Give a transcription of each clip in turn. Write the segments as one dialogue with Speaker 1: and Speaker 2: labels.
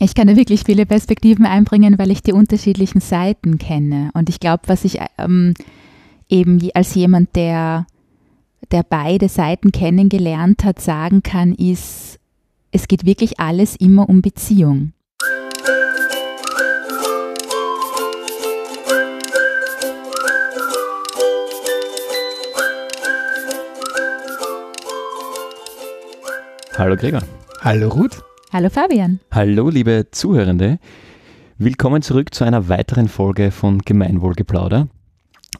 Speaker 1: Ich kann da wirklich viele Perspektiven einbringen, weil ich die unterschiedlichen Seiten kenne. Und ich glaube, was ich ähm, eben als jemand, der, der beide Seiten kennengelernt hat, sagen kann, ist, es geht wirklich alles immer um Beziehung.
Speaker 2: Hallo Gregor.
Speaker 3: Hallo Ruth.
Speaker 1: Hallo Fabian.
Speaker 2: Hallo liebe Zuhörende. Willkommen zurück zu einer weiteren Folge von Gemeinwohlgeplauder.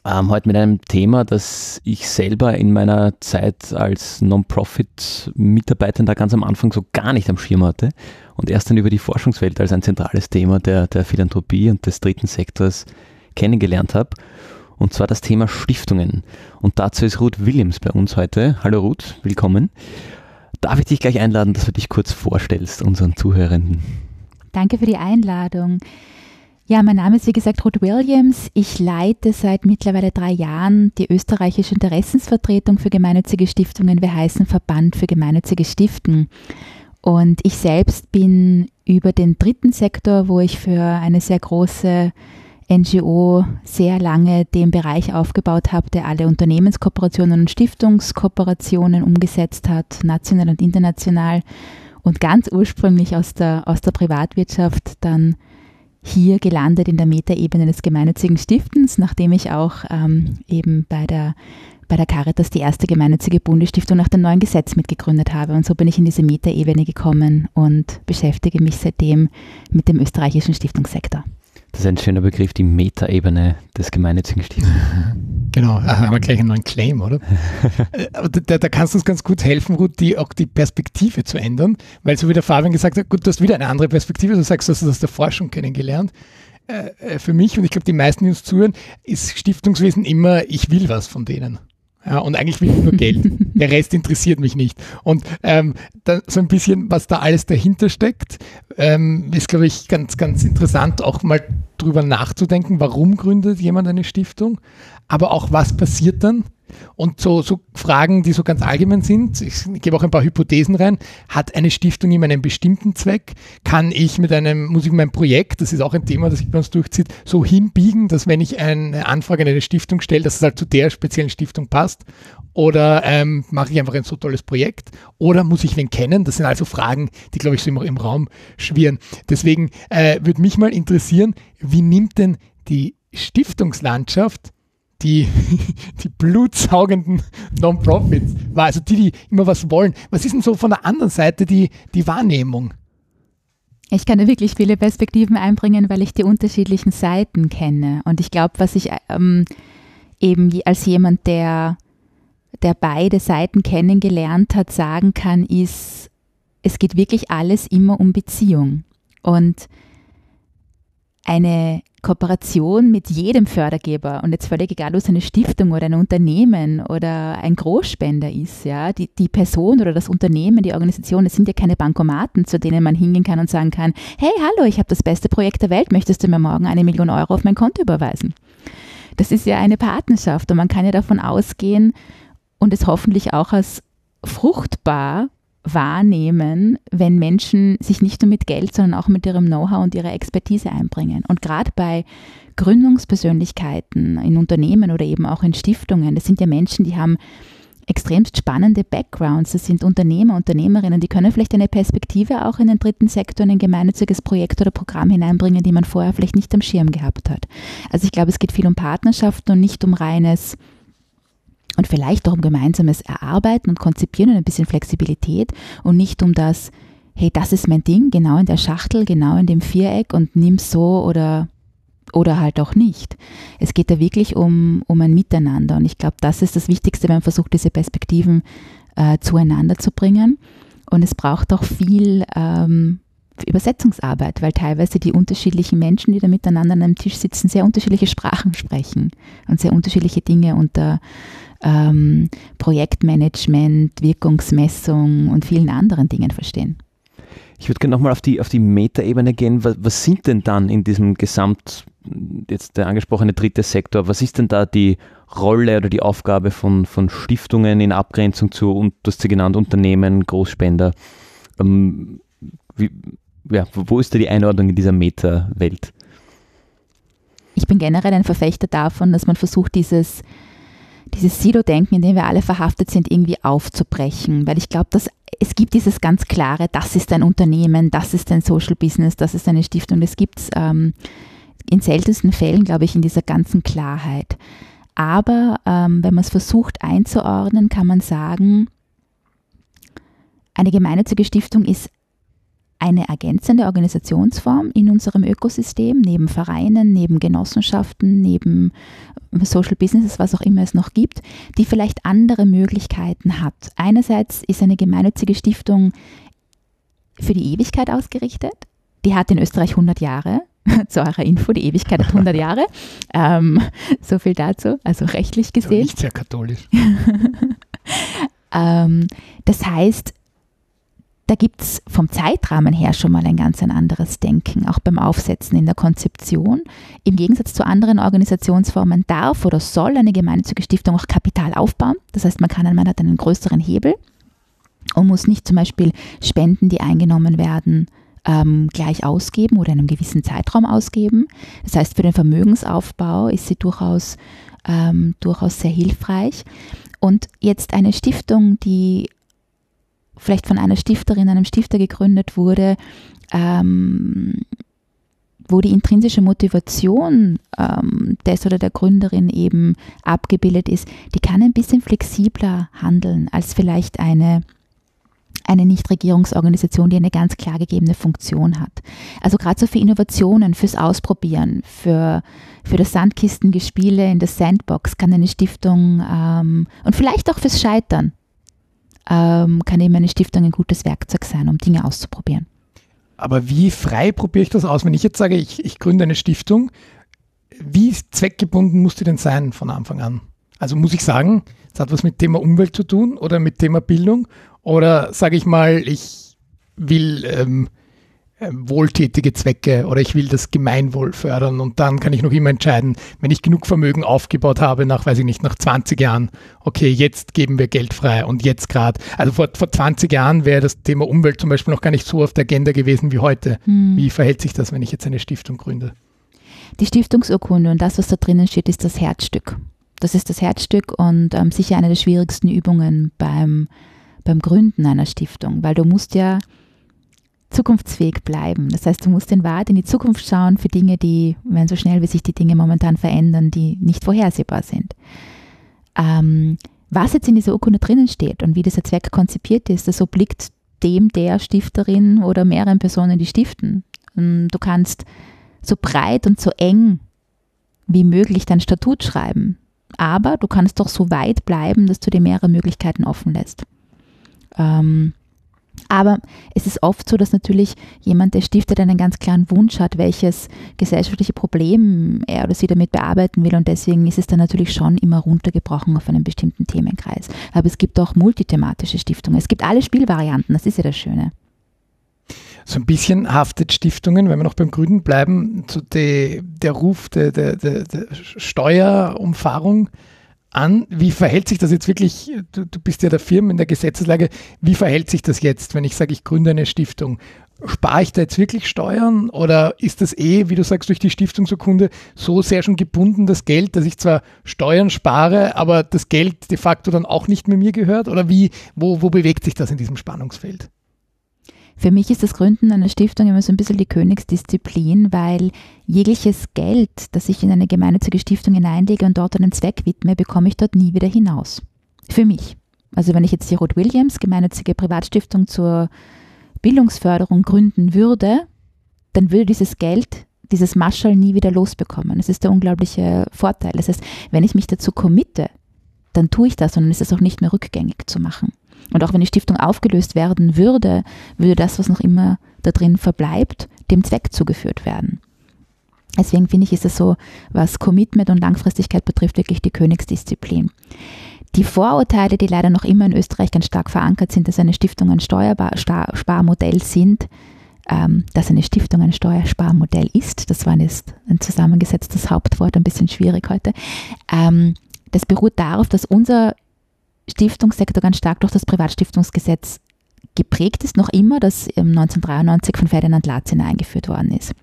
Speaker 2: Ähm, heute mit einem Thema, das ich selber in meiner Zeit als Non-Profit-Mitarbeitender ganz am Anfang so gar nicht am Schirm hatte und erst dann über die Forschungswelt als ein zentrales Thema der, der Philanthropie und des dritten Sektors kennengelernt habe. Und zwar das Thema Stiftungen. Und dazu ist Ruth Williams bei uns heute. Hallo Ruth, willkommen. Darf ich dich gleich einladen, dass du dich kurz vorstellst, unseren Zuhörenden?
Speaker 1: Danke für die Einladung. Ja, mein Name ist wie gesagt Ruth Williams. Ich leite seit mittlerweile drei Jahren die österreichische Interessensvertretung für gemeinnützige Stiftungen. Wir heißen Verband für gemeinnützige Stiften. Und ich selbst bin über den dritten Sektor, wo ich für eine sehr große NGO sehr lange den Bereich aufgebaut habe, der alle Unternehmenskooperationen und Stiftungskooperationen umgesetzt hat, national und international und ganz ursprünglich aus der, aus der Privatwirtschaft dann hier gelandet in der Metaebene des gemeinnützigen Stiftens, nachdem ich auch ähm, eben bei der, bei der Caritas die erste gemeinnützige Bundesstiftung nach dem neuen Gesetz mitgegründet habe. Und so bin ich in diese Metaebene gekommen und beschäftige mich seitdem mit dem österreichischen Stiftungssektor.
Speaker 2: Das ist ein schöner Begriff, die Metaebene des gemeinnützigen Stiftens.
Speaker 3: Genau, da haben wir gleich einen neuen Claim, oder? Äh, aber da, da, kannst du uns ganz gut helfen, Ruth, die, auch die Perspektive zu ändern, weil so wie der Fabian gesagt hat, gut, du hast wieder eine andere Perspektive, du sagst, du hast das aus der Forschung kennengelernt. Äh, äh, für mich und ich glaube, die meisten, die uns zuhören, ist Stiftungswesen immer, ich will was von denen. Ja, und eigentlich will ich nur Geld. Der Rest interessiert mich nicht. Und ähm, so ein bisschen, was da alles dahinter steckt, ähm, ist, glaube ich, ganz, ganz interessant, auch mal drüber nachzudenken, warum gründet jemand eine Stiftung, aber auch was passiert dann, und so, so Fragen, die so ganz allgemein sind, ich gebe auch ein paar Hypothesen rein. Hat eine Stiftung immer einen bestimmten Zweck? Kann ich mit einem, muss ich mein Projekt, das ist auch ein Thema, das sich bei uns durchzieht, so hinbiegen, dass wenn ich eine Anfrage an eine Stiftung stelle, dass es halt zu der speziellen Stiftung passt? Oder ähm, mache ich einfach ein so tolles Projekt? Oder muss ich wen kennen? Das sind also Fragen, die, glaube ich, so immer im Raum schwirren. Deswegen äh, würde mich mal interessieren, wie nimmt denn die Stiftungslandschaft die, die blutsaugenden Non-Profits also die, die immer was wollen. Was ist denn so von der anderen Seite die, die Wahrnehmung?
Speaker 1: Ich kann da wirklich viele Perspektiven einbringen, weil ich die unterschiedlichen Seiten kenne. Und ich glaube, was ich ähm, eben als jemand, der, der beide Seiten kennengelernt hat, sagen kann, ist, es geht wirklich alles immer um Beziehung. Und eine Kooperation mit jedem Fördergeber und jetzt völlig egal, ob es eine Stiftung oder ein Unternehmen oder ein Großspender ist, ja, die, die Person oder das Unternehmen, die Organisation, das sind ja keine Bankomaten, zu denen man hingehen kann und sagen kann, hey, hallo, ich habe das beste Projekt der Welt, möchtest du mir morgen eine Million Euro auf mein Konto überweisen? Das ist ja eine Partnerschaft und man kann ja davon ausgehen und es hoffentlich auch als fruchtbar wahrnehmen, wenn Menschen sich nicht nur mit Geld, sondern auch mit ihrem Know-how und ihrer Expertise einbringen. Und gerade bei Gründungspersönlichkeiten in Unternehmen oder eben auch in Stiftungen, das sind ja Menschen, die haben extremst spannende Backgrounds. Das sind Unternehmer, Unternehmerinnen, die können vielleicht eine Perspektive auch in den dritten Sektor, in ein gemeinnütziges Projekt oder Programm hineinbringen, die man vorher vielleicht nicht am Schirm gehabt hat. Also ich glaube, es geht viel um Partnerschaften und nicht um reines und vielleicht auch um gemeinsames Erarbeiten und Konzipieren und ein bisschen Flexibilität und nicht um das, hey, das ist mein Ding, genau in der Schachtel, genau in dem Viereck und nimm's so oder, oder halt auch nicht. Es geht da wirklich um, um ein Miteinander und ich glaube, das ist das Wichtigste, wenn man versucht, diese Perspektiven äh, zueinander zu bringen. Und es braucht auch viel ähm, Übersetzungsarbeit, weil teilweise die unterschiedlichen Menschen, die da miteinander an einem Tisch sitzen, sehr unterschiedliche Sprachen sprechen und sehr unterschiedliche Dinge unter ähm, Projektmanagement, Wirkungsmessung und vielen anderen Dingen verstehen.
Speaker 2: Ich würde gerne nochmal auf die, auf die Metaebene gehen. Was, was, sind denn dann in diesem Gesamt, jetzt der angesprochene dritte Sektor, was ist denn da die Rolle oder die Aufgabe von, von Stiftungen in Abgrenzung zu, und du hast sie genannt, Unternehmen, Großspender? Ähm, wie, ja, wo ist da die Einordnung in dieser Meta-Welt?
Speaker 1: Ich bin generell ein Verfechter davon, dass man versucht, dieses, dieses Silo-Denken, in dem wir alle verhaftet sind, irgendwie aufzubrechen. Weil ich glaube, dass es gibt dieses ganz klare, das ist ein Unternehmen, das ist ein Social Business, das ist eine Stiftung. Das gibt es ähm, in seltensten Fällen, glaube ich, in dieser ganzen Klarheit. Aber ähm, wenn man es versucht einzuordnen, kann man sagen, eine gemeinnützige Stiftung ist eine ergänzende Organisationsform in unserem Ökosystem, neben Vereinen, neben Genossenschaften, neben Social Businesses, was auch immer es noch gibt, die vielleicht andere Möglichkeiten hat. Einerseits ist eine gemeinnützige Stiftung für die Ewigkeit ausgerichtet. Die hat in Österreich 100 Jahre. Zu eurer Info, die Ewigkeit hat 100 Jahre. Ähm, so viel dazu, also rechtlich gesehen.
Speaker 3: Nicht sehr katholisch.
Speaker 1: ähm, das heißt, da gibt es vom Zeitrahmen her schon mal ein ganz ein anderes Denken, auch beim Aufsetzen in der Konzeption. Im Gegensatz zu anderen Organisationsformen darf oder soll eine gemeinnützige Stiftung auch Kapital aufbauen. Das heißt, man, kann, man hat einen größeren Hebel und muss nicht zum Beispiel Spenden, die eingenommen werden, ähm, gleich ausgeben oder in einem gewissen Zeitraum ausgeben. Das heißt, für den Vermögensaufbau ist sie durchaus, ähm, durchaus sehr hilfreich. Und jetzt eine Stiftung, die vielleicht von einer Stifterin, einem Stifter gegründet wurde, ähm, wo die intrinsische Motivation ähm, des oder der Gründerin eben abgebildet ist, die kann ein bisschen flexibler handeln als vielleicht eine, eine Nichtregierungsorganisation, die eine ganz klar gegebene Funktion hat. Also gerade so für Innovationen, fürs Ausprobieren, für, für das Sandkistengespiele in der Sandbox kann eine Stiftung ähm, und vielleicht auch fürs Scheitern ähm, kann eben eine Stiftung ein gutes Werkzeug sein, um Dinge auszuprobieren.
Speaker 3: Aber wie frei probiere ich das aus? Wenn ich jetzt sage, ich, ich gründe eine Stiftung, wie zweckgebunden muss die denn sein von Anfang an? Also muss ich sagen, es hat was mit Thema Umwelt zu tun oder mit Thema Bildung? Oder sage ich mal, ich will ähm, wohltätige Zwecke oder ich will das Gemeinwohl fördern und dann kann ich noch immer entscheiden, wenn ich genug Vermögen aufgebaut habe, nach, weiß ich nicht, nach 20 Jahren, okay, jetzt geben wir Geld frei und jetzt gerade, also vor, vor 20 Jahren wäre das Thema Umwelt zum Beispiel noch gar nicht so auf der Agenda gewesen wie heute. Hm. Wie verhält sich das, wenn ich jetzt eine Stiftung gründe?
Speaker 1: Die Stiftungsurkunde und das, was da drinnen steht, ist das Herzstück. Das ist das Herzstück und ähm, sicher eine der schwierigsten Übungen beim, beim Gründen einer Stiftung, weil du musst ja zukunftsfähig bleiben. Das heißt, du musst in Wahrheit in die Zukunft schauen für Dinge, die, wenn so schnell wie sich die Dinge momentan verändern, die nicht vorhersehbar sind. Ähm, was jetzt in dieser Urkunde drinnen steht und wie dieser Zweck konzipiert ist, das obliegt dem der Stifterin oder mehreren Personen, die stiften. Und du kannst so breit und so eng wie möglich dein Statut schreiben, aber du kannst doch so weit bleiben, dass du dir mehrere Möglichkeiten offen lässt. Ähm, aber es ist oft so, dass natürlich jemand, der stiftet, einen ganz klaren Wunsch hat, welches gesellschaftliche Problem er oder sie damit bearbeiten will. Und deswegen ist es dann natürlich schon immer runtergebrochen auf einen bestimmten Themenkreis. Aber es gibt auch multithematische Stiftungen. Es gibt alle Spielvarianten. Das ist ja das Schöne.
Speaker 3: So ein bisschen haftet Stiftungen, wenn wir noch beim Grünen bleiben, zu de, der Ruf der, der, der, der Steuerumfahrung an. Wie verhält sich das jetzt wirklich? Du, du bist ja der Firma in der Gesetzeslage. Wie verhält sich das jetzt, wenn ich sage, ich gründe eine Stiftung? Spare ich da jetzt wirklich Steuern oder ist das eh, wie du sagst, durch die Stiftungsurkunde so sehr schon gebunden, das Geld, dass ich zwar Steuern spare, aber das Geld de facto dann auch nicht mehr mir gehört? Oder wie, wo, wo bewegt sich das in diesem Spannungsfeld?
Speaker 1: Für mich ist das Gründen einer Stiftung immer so ein bisschen die Königsdisziplin, weil jegliches Geld, das ich in eine gemeinnützige Stiftung hineinlege und dort einen Zweck widme, bekomme ich dort nie wieder hinaus. Für mich. Also wenn ich jetzt die Rod Williams gemeinnützige Privatstiftung zur Bildungsförderung gründen würde, dann würde dieses Geld, dieses Maschall nie wieder losbekommen. Das ist der unglaubliche Vorteil. Das heißt, wenn ich mich dazu committe, dann tue ich das und dann ist es auch nicht mehr rückgängig zu machen. Und auch wenn die Stiftung aufgelöst werden würde, würde das, was noch immer da drin verbleibt, dem Zweck zugeführt werden. Deswegen finde ich, ist es so, was Commitment und Langfristigkeit betrifft, wirklich die Königsdisziplin. Die Vorurteile, die leider noch immer in Österreich ganz stark verankert sind, dass eine Stiftung ein Steuersparmodell sind, ähm, dass eine Stiftung ein Steuersparmodell ist, das war jetzt ein zusammengesetztes Hauptwort, ein bisschen schwierig heute, ähm, das beruht darauf, dass unser Stiftungssektor ganz stark durch das Privatstiftungsgesetz geprägt ist noch immer, das 1993 von Ferdinand Latziner eingeführt worden ist.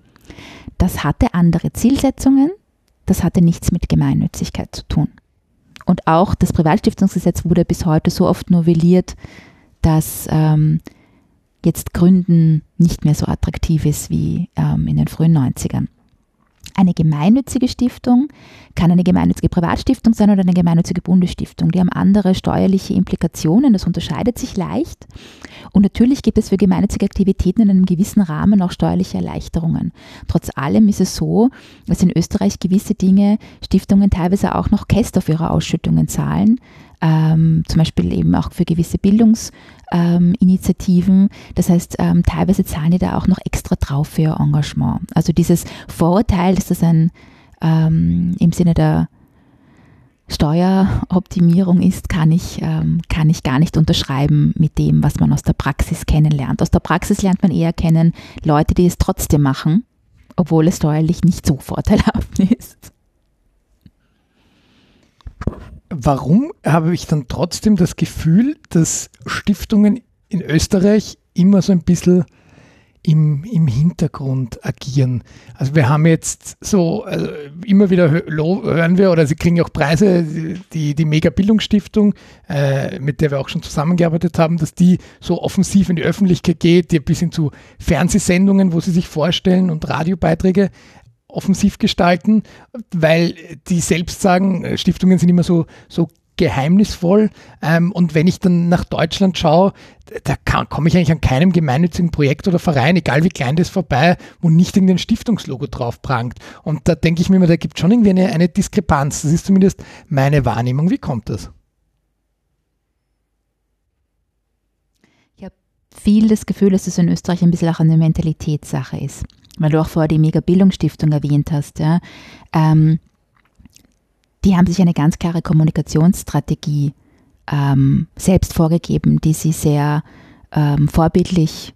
Speaker 1: Das hatte andere Zielsetzungen, das hatte nichts mit Gemeinnützigkeit zu tun. Und auch das Privatstiftungsgesetz wurde bis heute so oft novelliert, dass ähm, jetzt Gründen nicht mehr so attraktiv ist wie ähm, in den frühen 90ern. Eine gemeinnützige Stiftung kann eine gemeinnützige Privatstiftung sein oder eine gemeinnützige Bundesstiftung. Die haben andere steuerliche Implikationen, das unterscheidet sich leicht. Und natürlich gibt es für gemeinnützige Aktivitäten in einem gewissen Rahmen auch steuerliche Erleichterungen. Trotz allem ist es so, dass in Österreich gewisse Dinge Stiftungen teilweise auch noch Käst auf ihre Ausschüttungen zahlen ähm, zum Beispiel eben auch für gewisse Bildungsinitiativen. Ähm, das heißt, ähm, teilweise zahlen die da auch noch extra drauf für ihr Engagement. Also dieses Vorurteil, dass das ein ähm, im Sinne der Steueroptimierung ist, kann ich, ähm, kann ich gar nicht unterschreiben mit dem, was man aus der Praxis kennenlernt. Aus der Praxis lernt man eher kennen Leute, die es trotzdem machen, obwohl es steuerlich nicht so vorteilhaft ist
Speaker 3: warum habe ich dann trotzdem das Gefühl, dass Stiftungen in Österreich immer so ein bisschen im, im Hintergrund agieren. Also wir haben jetzt so, also immer wieder hören wir, oder sie kriegen auch Preise, die, die Mega-Bildungsstiftung, äh, mit der wir auch schon zusammengearbeitet haben, dass die so offensiv in die Öffentlichkeit geht, die bis hin zu Fernsehsendungen, wo sie sich vorstellen und Radiobeiträge offensiv gestalten, weil die selbst sagen, äh, Stiftungen sind immer so, so geheimnisvoll. Ähm, und wenn ich dann nach Deutschland schaue, da komme ich eigentlich an keinem gemeinnützigen Projekt oder Verein, egal wie klein das vorbei, wo nicht irgendein Stiftungslogo drauf prangt. Und da denke ich mir immer, da gibt es schon irgendwie eine, eine Diskrepanz. Das ist zumindest meine Wahrnehmung. Wie kommt das?
Speaker 1: Ich habe viel das Gefühl, dass es in Österreich ein bisschen auch eine Mentalitätssache ist weil du auch vorher die Mega-Bildungsstiftung erwähnt hast, ja, ähm, die haben sich eine ganz klare Kommunikationsstrategie ähm, selbst vorgegeben, die sie sehr ähm, vorbildlich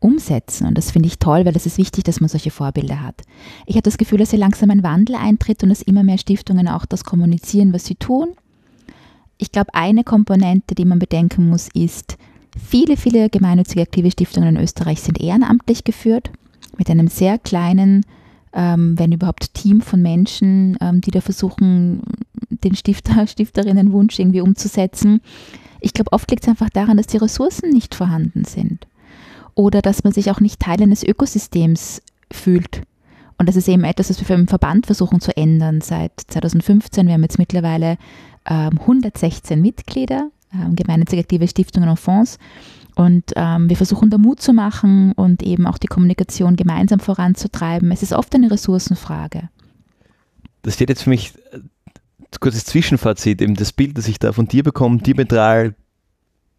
Speaker 1: umsetzen. Und das finde ich toll, weil es ist wichtig, dass man solche Vorbilder hat. Ich habe das Gefühl, dass hier langsam ein Wandel eintritt und dass immer mehr Stiftungen auch das kommunizieren, was sie tun. Ich glaube, eine Komponente, die man bedenken muss, ist, viele, viele gemeinnützige aktive Stiftungen in Österreich sind ehrenamtlich geführt mit einem sehr kleinen, ähm, wenn überhaupt, Team von Menschen, ähm, die da versuchen, den Stifter, Stifterinnenwunsch irgendwie umzusetzen. Ich glaube, oft liegt es einfach daran, dass die Ressourcen nicht vorhanden sind oder dass man sich auch nicht Teil eines Ökosystems fühlt. Und das ist eben etwas, was wir im Verband versuchen zu ändern seit 2015. Wir haben jetzt mittlerweile ähm, 116 Mitglieder, ähm, gemeinnützige aktive Stiftungen und Fonds. Und ähm, wir versuchen da Mut zu machen und eben auch die Kommunikation gemeinsam voranzutreiben. Es ist oft eine Ressourcenfrage.
Speaker 2: Das steht jetzt für mich, äh, kurzes Zwischenfazit, eben das Bild, das ich da von dir bekomme, diametral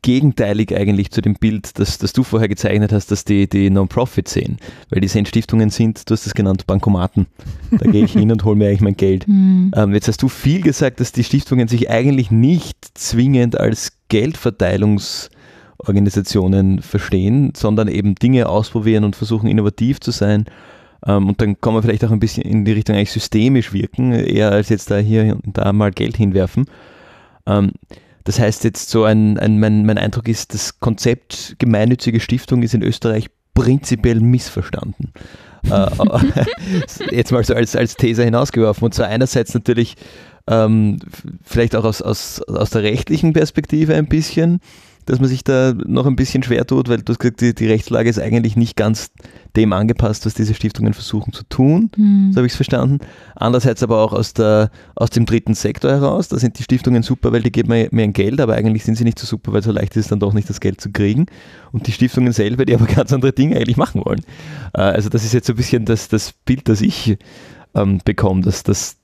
Speaker 2: gegenteilig eigentlich zu dem Bild, das, das du vorher gezeichnet hast, dass die, die Non-Profit sehen. Weil die sehen Stiftungen sind, du hast es genannt, Bankomaten. Da gehe ich hin und hole mir eigentlich mein Geld. Mhm. Ähm, jetzt hast du viel gesagt, dass die Stiftungen sich eigentlich nicht zwingend als Geldverteilungs- Organisationen verstehen, sondern eben Dinge ausprobieren und versuchen innovativ zu sein. Ähm, und dann kann man vielleicht auch ein bisschen in die Richtung eigentlich systemisch wirken, eher als jetzt da hier und da mal Geld hinwerfen. Ähm, das heißt jetzt so ein, ein mein, mein Eindruck ist, das Konzept gemeinnützige Stiftung ist in Österreich prinzipiell missverstanden. äh, jetzt mal so als, als These hinausgeworfen. Und zwar einerseits natürlich ähm, vielleicht auch aus, aus, aus der rechtlichen Perspektive ein bisschen, dass man sich da noch ein bisschen schwer tut, weil du hast gesagt, die, die Rechtslage ist eigentlich nicht ganz dem angepasst, was diese Stiftungen versuchen zu tun. Mhm. So habe ich es verstanden. Andererseits aber auch aus, der, aus dem dritten Sektor heraus. Da sind die Stiftungen super, weil die geben mir, mir ein Geld, aber eigentlich sind sie nicht so super, weil so leicht ist es dann doch nicht, das Geld zu kriegen. Und die Stiftungen selber, die aber ganz andere Dinge eigentlich machen wollen. Äh, also das ist jetzt so ein bisschen das, das Bild, das ich ähm, bekomme, dass das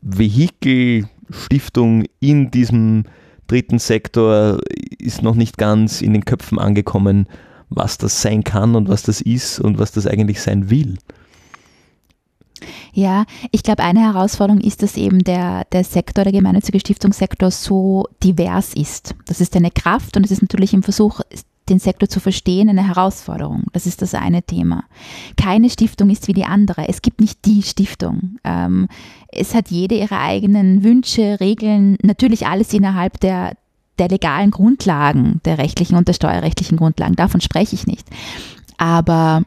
Speaker 2: Vehikel Stiftung in diesem dritten Sektor ist noch nicht ganz in den Köpfen angekommen, was das sein kann und was das ist und was das eigentlich sein will.
Speaker 1: Ja, ich glaube, eine Herausforderung ist, dass eben der, der Sektor, der gemeinnützige Stiftungssektor so divers ist. Das ist eine Kraft und es ist natürlich im Versuch, den Sektor zu verstehen, eine Herausforderung. Das ist das eine Thema. Keine Stiftung ist wie die andere. Es gibt nicht die Stiftung. Ähm, es hat jede ihre eigenen Wünsche, Regeln, natürlich alles innerhalb der, der legalen Grundlagen, der rechtlichen und der steuerrechtlichen Grundlagen. Davon spreche ich nicht. Aber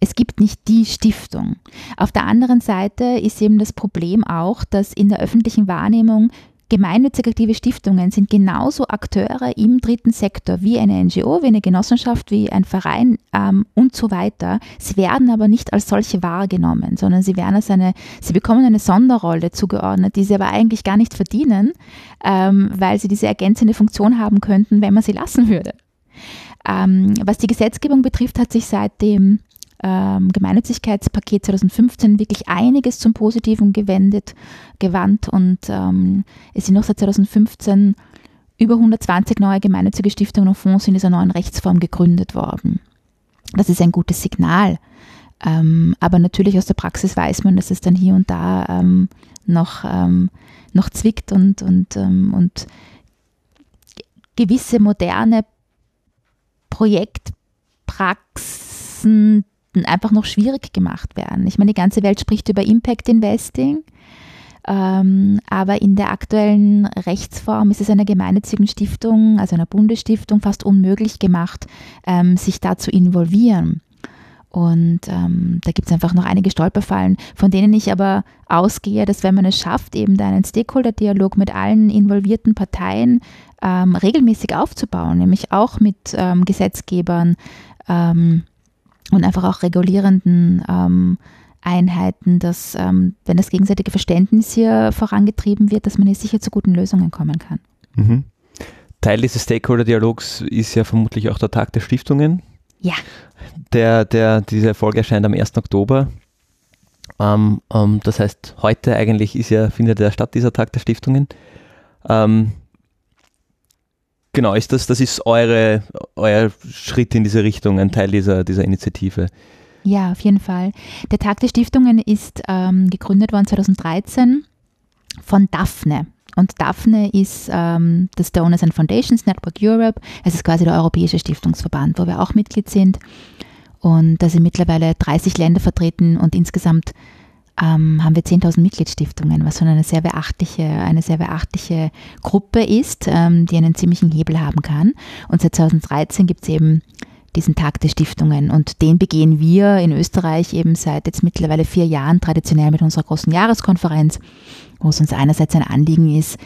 Speaker 1: es gibt nicht die Stiftung. Auf der anderen Seite ist eben das Problem auch, dass in der öffentlichen Wahrnehmung gemeinnützig aktive Stiftungen sind genauso Akteure im dritten Sektor wie eine NGO, wie eine Genossenschaft, wie ein Verein ähm, und so weiter. Sie werden aber nicht als solche wahrgenommen, sondern sie werden als eine, sie bekommen eine Sonderrolle zugeordnet, die sie aber eigentlich gar nicht verdienen, ähm, weil sie diese ergänzende Funktion haben könnten, wenn man sie lassen würde. Ähm, was die Gesetzgebung betrifft, hat sich seit dem ähm, Gemeinnützigkeitspaket 2015 wirklich einiges zum Positiven gewendet, gewandt und ähm, es sind noch seit 2015 über 120 neue gemeinnützige Stiftungen und Fonds in dieser neuen Rechtsform gegründet worden. Das ist ein gutes Signal. Ähm, aber natürlich aus der Praxis weiß man, dass es dann hier und da ähm, noch, ähm, noch zwickt und, und, ähm, und gewisse moderne Projektpraxen einfach noch schwierig gemacht werden. Ich meine, die ganze Welt spricht über Impact Investing, ähm, aber in der aktuellen Rechtsform ist es einer gemeinnützigen Stiftung, also einer Bundesstiftung, fast unmöglich gemacht, ähm, sich da zu involvieren. Und ähm, da gibt es einfach noch einige Stolperfallen, von denen ich aber ausgehe, dass wenn man es schafft, eben da einen Stakeholder-Dialog mit allen involvierten Parteien ähm, regelmäßig aufzubauen, nämlich auch mit ähm, Gesetzgebern, ähm, und einfach auch regulierenden ähm, Einheiten, dass, ähm, wenn das gegenseitige Verständnis hier vorangetrieben wird, dass man hier sicher zu guten Lösungen kommen kann.
Speaker 2: Mhm. Teil dieses Stakeholder-Dialogs ist ja vermutlich auch der Tag der Stiftungen.
Speaker 1: Ja.
Speaker 2: Der, der, diese Folge erscheint am 1. Oktober. Ähm, ähm, das heißt, heute eigentlich ist ja, findet ja statt, dieser Tag der Stiftungen. Ähm, genau, ist das, das ist eure, euer Schritt in diese Richtung, ein Teil dieser, dieser Initiative.
Speaker 1: Ja, auf jeden Fall. Der Tag der Stiftungen ist ähm, gegründet worden 2013 von Daphne. Und Daphne ist ähm, das Donors and Foundations Network Europe. Es ist quasi der europäische Stiftungsverband, wo wir auch Mitglied sind. Und da sind mittlerweile 30 Länder vertreten und insgesamt ähm, haben wir 10.000 Mitgliedsstiftungen, was schon eine sehr beachtliche, eine sehr beachtliche Gruppe ist, ähm, die einen ziemlichen Hebel haben kann. Und seit 2013 gibt es eben diesen Tag der Stiftungen und den begehen wir in Österreich eben seit jetzt mittlerweile vier Jahren traditionell mit unserer großen Jahreskonferenz, wo es uns einerseits ein Anliegen ist,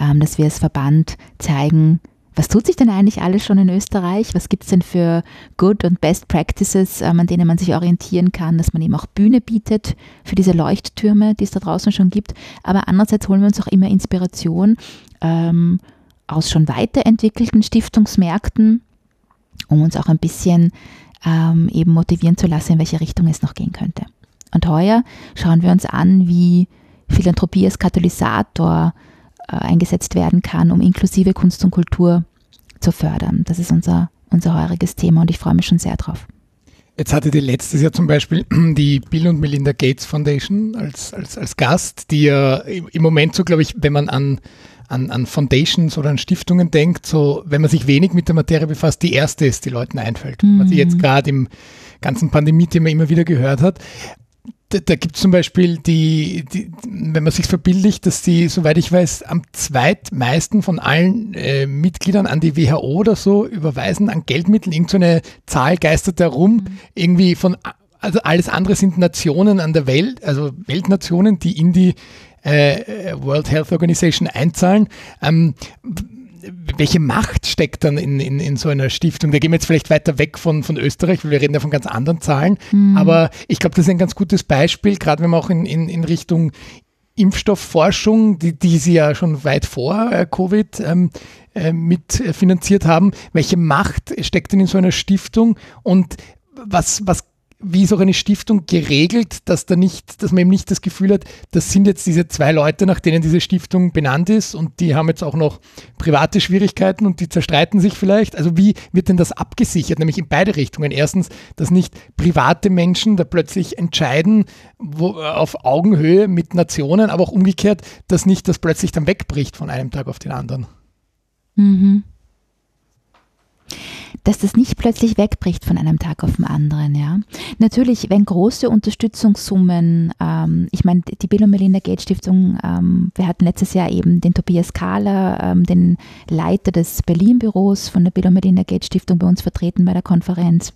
Speaker 1: ähm, dass wir als Verband zeigen, was tut sich denn eigentlich alles schon in Österreich? Was gibt es denn für Good und Best Practices, ähm, an denen man sich orientieren kann, dass man eben auch Bühne bietet für diese Leuchttürme, die es da draußen schon gibt. Aber andererseits holen wir uns auch immer Inspiration ähm, aus schon weiterentwickelten Stiftungsmärkten, um uns auch ein bisschen ähm, eben motivieren zu lassen, in welche Richtung es noch gehen könnte. Und heuer schauen wir uns an, wie Philanthropie als Katalysator eingesetzt werden kann, um inklusive Kunst und Kultur zu fördern. Das ist unser, unser heuriges Thema und ich freue mich schon sehr drauf.
Speaker 3: Jetzt hattet ihr letztes Jahr zum Beispiel die Bill und Melinda Gates Foundation als, als, als Gast, die ja im Moment so, glaube ich, wenn man an, an, an Foundations oder an Stiftungen denkt, so, wenn man sich wenig mit der Materie befasst, die erste ist, die Leuten einfällt. Mhm. Was sie jetzt gerade im ganzen Pandemie-Thema immer wieder gehört hat da, gibt es zum Beispiel die, die, wenn man sich verbildlicht, dass die, soweit ich weiß, am zweitmeisten von allen äh, Mitgliedern an die WHO oder so überweisen an Geldmitteln. Irgend so eine Zahl geistert herum, mhm. irgendwie von, also alles andere sind Nationen an der Welt, also Weltnationen, die in die äh, World Health Organization einzahlen. Ähm, welche Macht steckt dann in, in, in so einer Stiftung? Da gehen wir jetzt vielleicht weiter weg von, von Österreich, weil wir reden ja von ganz anderen Zahlen. Mhm. Aber ich glaube, das ist ein ganz gutes Beispiel, gerade wenn wir auch in, in, in Richtung Impfstoffforschung, die, die sie ja schon weit vor äh, Covid ähm, äh, mitfinanziert haben. Welche Macht steckt denn in so einer Stiftung und was, was wie ist auch eine Stiftung geregelt, dass da nicht, dass man eben nicht das Gefühl hat, das sind jetzt diese zwei Leute, nach denen diese Stiftung benannt ist und die haben jetzt auch noch private Schwierigkeiten und die zerstreiten sich vielleicht. Also wie wird denn das abgesichert? Nämlich in beide Richtungen. Erstens, dass nicht private Menschen da plötzlich entscheiden, wo, auf Augenhöhe mit Nationen, aber auch umgekehrt, dass nicht das plötzlich dann wegbricht von einem Tag auf den anderen.
Speaker 1: Mhm. Dass das nicht plötzlich wegbricht von einem Tag auf den anderen. Ja. Natürlich, wenn große Unterstützungssummen, ähm, ich meine, die Bill und Melinda Gates Stiftung, ähm, wir hatten letztes Jahr eben den Tobias Kahler, ähm, den Leiter des Berlin-Büros von der Bill und Melinda Gates Stiftung bei uns vertreten bei der Konferenz.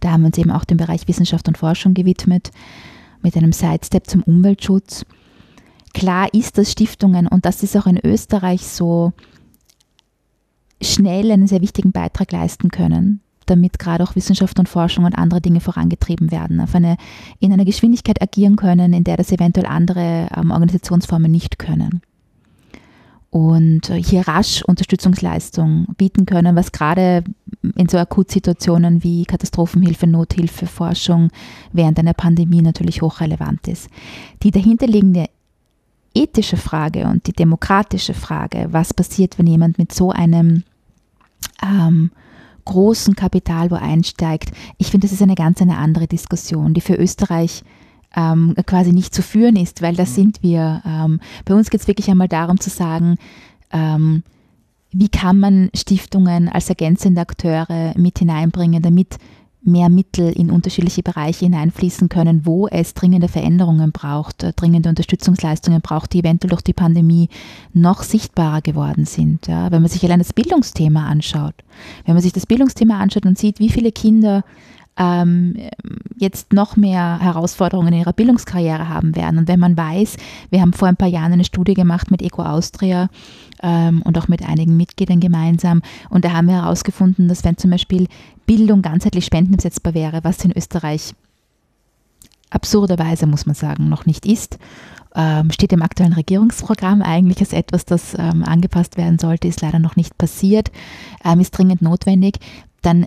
Speaker 1: Da haben wir uns eben auch dem Bereich Wissenschaft und Forschung gewidmet, mit einem Sidestep zum Umweltschutz. Klar ist, dass Stiftungen, und das ist auch in Österreich so, schnell einen sehr wichtigen Beitrag leisten können, damit gerade auch Wissenschaft und Forschung und andere Dinge vorangetrieben werden, auf eine, in einer Geschwindigkeit agieren können, in der das eventuell andere ähm, Organisationsformen nicht können. Und hier rasch Unterstützungsleistung bieten können, was gerade in so Akutsituationen wie Katastrophenhilfe, Nothilfe, Forschung während einer Pandemie natürlich hochrelevant ist. Die dahinterliegende ethische Frage und die demokratische Frage, was passiert, wenn jemand mit so einem ähm, großen Kapital wo einsteigt. Ich finde, das ist eine ganz eine andere Diskussion, die für Österreich ähm, quasi nicht zu führen ist, weil das mhm. sind wir. Ähm, bei uns geht es wirklich einmal darum zu sagen, ähm, wie kann man Stiftungen als ergänzende Akteure mit hineinbringen, damit mehr Mittel in unterschiedliche Bereiche hineinfließen können, wo es dringende Veränderungen braucht, äh, dringende Unterstützungsleistungen braucht, die eventuell durch die Pandemie noch sichtbarer geworden sind. Ja, wenn man sich allein das Bildungsthema anschaut, wenn man sich das Bildungsthema anschaut und sieht, wie viele Kinder ähm, jetzt noch mehr Herausforderungen in ihrer Bildungskarriere haben werden. Und wenn man weiß, wir haben vor ein paar Jahren eine Studie gemacht mit Eco Austria ähm, und auch mit einigen Mitgliedern gemeinsam. Und da haben wir herausgefunden, dass wenn zum Beispiel Bildung ganzheitlich spendenumsetzbar wäre, was in Österreich absurderweise, muss man sagen, noch nicht ist, ähm, steht im aktuellen Regierungsprogramm eigentlich als etwas, das ähm, angepasst werden sollte, ist leider noch nicht passiert, ähm, ist dringend notwendig, dann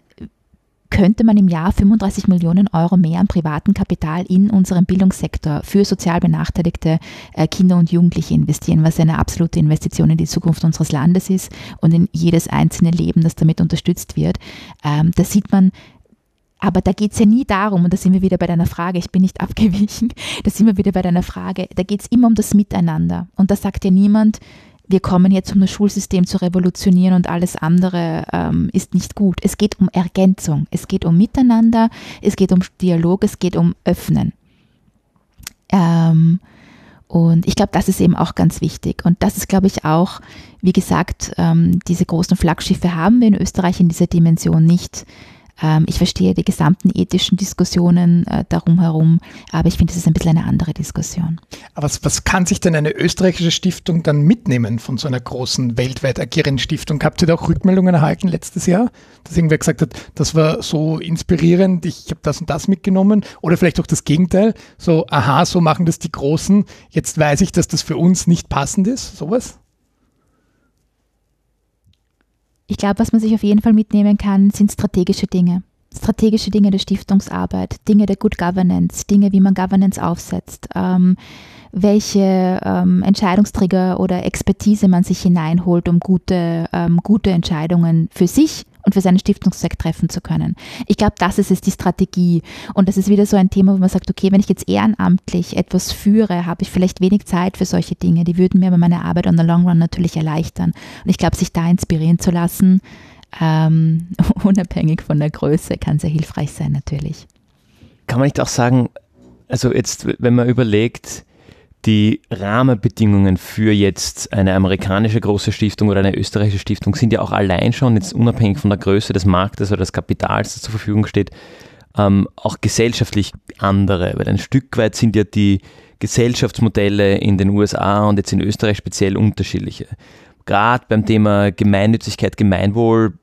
Speaker 1: könnte man im Jahr 35 Millionen Euro mehr an privaten Kapital in unserem Bildungssektor für sozial benachteiligte äh, Kinder und Jugendliche investieren, was eine absolute Investition in die Zukunft unseres Landes ist und in jedes einzelne Leben, das damit unterstützt wird. Ähm, da sieht man, aber da geht es ja nie darum, und da sind wir wieder bei deiner Frage, ich bin nicht abgewichen, da sind wir wieder bei deiner Frage, da geht es immer um das Miteinander. Und da sagt ja niemand, wir kommen jetzt, um das Schulsystem zu revolutionieren und alles andere ähm, ist nicht gut. Es geht um Ergänzung, es geht um Miteinander, es geht um Dialog, es geht um Öffnen. Ähm, und ich glaube, das ist eben auch ganz wichtig. Und das ist, glaube ich, auch, wie gesagt, ähm, diese großen Flaggschiffe haben wir in Österreich in dieser Dimension nicht. Ähm, ich verstehe die gesamten ethischen Diskussionen äh, darum herum, aber ich finde, es ist ein bisschen eine andere Diskussion.
Speaker 3: Aber was, was kann sich denn eine österreichische Stiftung dann mitnehmen von so einer großen weltweit agierenden Stiftung? Habt ihr da auch Rückmeldungen erhalten letztes Jahr, dass irgendwer gesagt hat, das war so inspirierend, ich habe das und das mitgenommen? Oder vielleicht auch das Gegenteil, so, aha, so machen das die Großen, jetzt weiß ich, dass das für uns nicht passend ist, sowas?
Speaker 1: Ich glaube, was man sich auf jeden Fall mitnehmen kann, sind strategische Dinge. Strategische Dinge der Stiftungsarbeit, Dinge der Good Governance, Dinge, wie man Governance aufsetzt, ähm, welche ähm, Entscheidungsträger oder Expertise man sich hineinholt, um gute, ähm, gute Entscheidungen für sich und für seinen Stiftungszweck treffen zu können. Ich glaube, das ist es, die Strategie. Und das ist wieder so ein Thema, wo man sagt, okay, wenn ich jetzt ehrenamtlich etwas führe, habe ich vielleicht wenig Zeit für solche Dinge. Die würden mir aber meine Arbeit on the long run natürlich erleichtern. Und ich glaube, sich da inspirieren zu lassen, ähm, unabhängig von der Größe, kann sehr hilfreich sein natürlich.
Speaker 2: Kann man nicht auch sagen, also jetzt, wenn man überlegt, die Rahmenbedingungen für jetzt eine amerikanische große Stiftung oder eine österreichische Stiftung sind ja auch allein schon, jetzt unabhängig von der Größe des Marktes oder des Kapitals, das zur Verfügung steht, ähm, auch gesellschaftlich andere. Weil ein Stück weit sind ja die Gesellschaftsmodelle in den USA und jetzt in Österreich speziell unterschiedliche. Gerade beim Thema Gemeinnützigkeit, Gemeinwohl,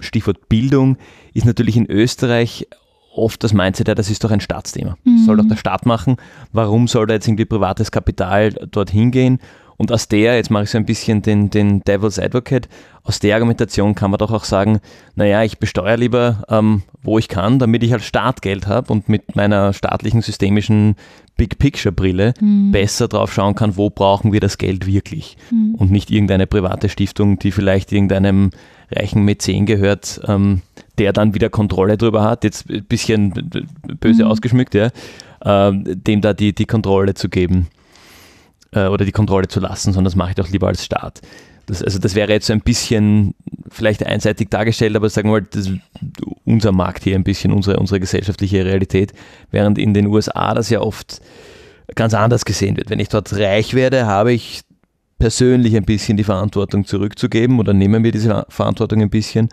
Speaker 2: Stichwort Bildung, ist natürlich in Österreich oft das Mindset, ja, das ist doch ein Staatsthema. Mhm. Soll doch der Staat machen. Warum soll da jetzt irgendwie privates Kapital dorthin gehen? Und aus der, jetzt mache ich so ein bisschen den, den Devil's Advocate, aus der Argumentation kann man doch auch sagen, naja, ich besteuere lieber, ähm, wo ich kann, damit ich als Staat Geld habe und mit meiner staatlichen systemischen Big Picture Brille mhm. besser drauf schauen kann, wo brauchen wir das Geld wirklich. Mhm. Und nicht irgendeine private Stiftung, die vielleicht irgendeinem reichen Mäzen gehört, ähm, der dann wieder Kontrolle drüber hat, jetzt ein bisschen böse mhm. ausgeschmückt, ja, äh, dem da die, die Kontrolle zu geben äh, oder die Kontrolle zu lassen, sondern das mache ich doch lieber als Staat. Das, also das wäre jetzt so ein bisschen vielleicht einseitig dargestellt, aber sagen wir mal, das, unser Markt hier ein bisschen, unsere, unsere gesellschaftliche Realität, während in den USA das ja oft ganz anders gesehen wird. Wenn ich dort reich werde, habe ich persönlich ein bisschen die Verantwortung zurückzugeben oder nehmen wir diese Verantwortung ein bisschen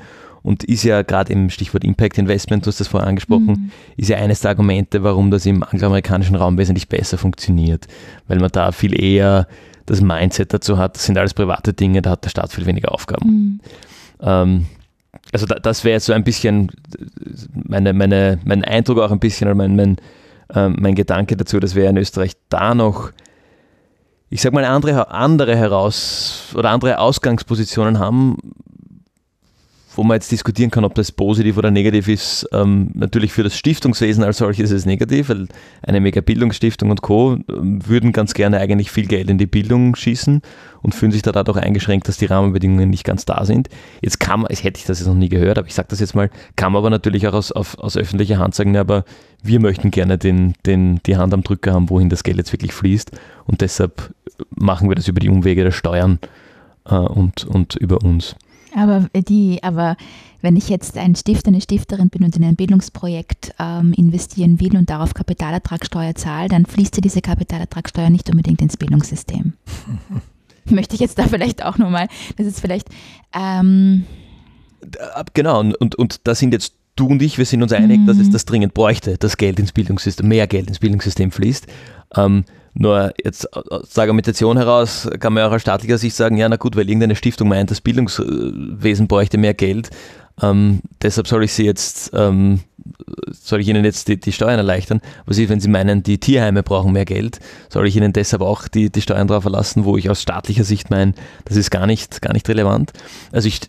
Speaker 2: und ist ja gerade im Stichwort Impact Investment, du hast das vorher angesprochen, mhm. ist ja eines der Argumente, warum das im angloamerikanischen Raum wesentlich besser funktioniert, weil man da viel eher das Mindset dazu hat, das sind alles private Dinge, da hat der Staat viel weniger Aufgaben. Mhm. Ähm, also da, das wäre so ein bisschen meine, meine, mein Eindruck auch ein bisschen, oder mein, mein, äh, mein Gedanke dazu, dass wir in Österreich da noch ich sag mal, andere, andere heraus oder andere Ausgangspositionen haben, wo man jetzt diskutieren kann, ob das positiv oder negativ ist. Ähm, natürlich für das Stiftungswesen als solches ist es negativ, weil eine Megabildungsstiftung und Co. Würden ganz gerne eigentlich viel Geld in die Bildung schießen und fühlen sich da dadurch eingeschränkt, dass die Rahmenbedingungen nicht ganz da sind. Jetzt kann man, hätte ich das jetzt noch nie gehört, aber ich sage das jetzt mal, kann man aber natürlich auch aus, auf, aus öffentlicher Hand sagen, aber wir möchten gerne den, den, die Hand am Drücker haben, wohin das Geld jetzt wirklich fließt und deshalb machen wir das über die Umwege der Steuern äh, und, und über uns.
Speaker 1: Aber die, aber wenn ich jetzt ein Stifter, eine Stifterin bin und in ein Bildungsprojekt ähm, investieren will und darauf Kapitalertragssteuer zahle, dann fließt ja diese Kapitalertragssteuer nicht unbedingt ins Bildungssystem. Möchte ich jetzt da vielleicht auch nochmal, das ist vielleicht ähm
Speaker 2: Genau, und, und, und da sind jetzt du und ich, wir sind uns einig, mhm. dass es mhm. das dringend bräuchte, dass Geld ins Bildungssystem, mehr Geld ins Bildungssystem fließt. Ähm, nur jetzt aus der Argumentation heraus kann man auch aus staatlicher Sicht sagen, ja na gut, weil irgendeine Stiftung meint, das Bildungswesen bräuchte mehr Geld, ähm, deshalb soll ich sie jetzt, ähm, soll ich ihnen jetzt die, die, Steuern erleichtern. Was ist, wenn sie meinen, die Tierheime brauchen mehr Geld, soll ich ihnen deshalb auch die, die Steuern drauf erlassen, wo ich aus staatlicher Sicht meine, das ist gar nicht, gar nicht relevant. Also ich,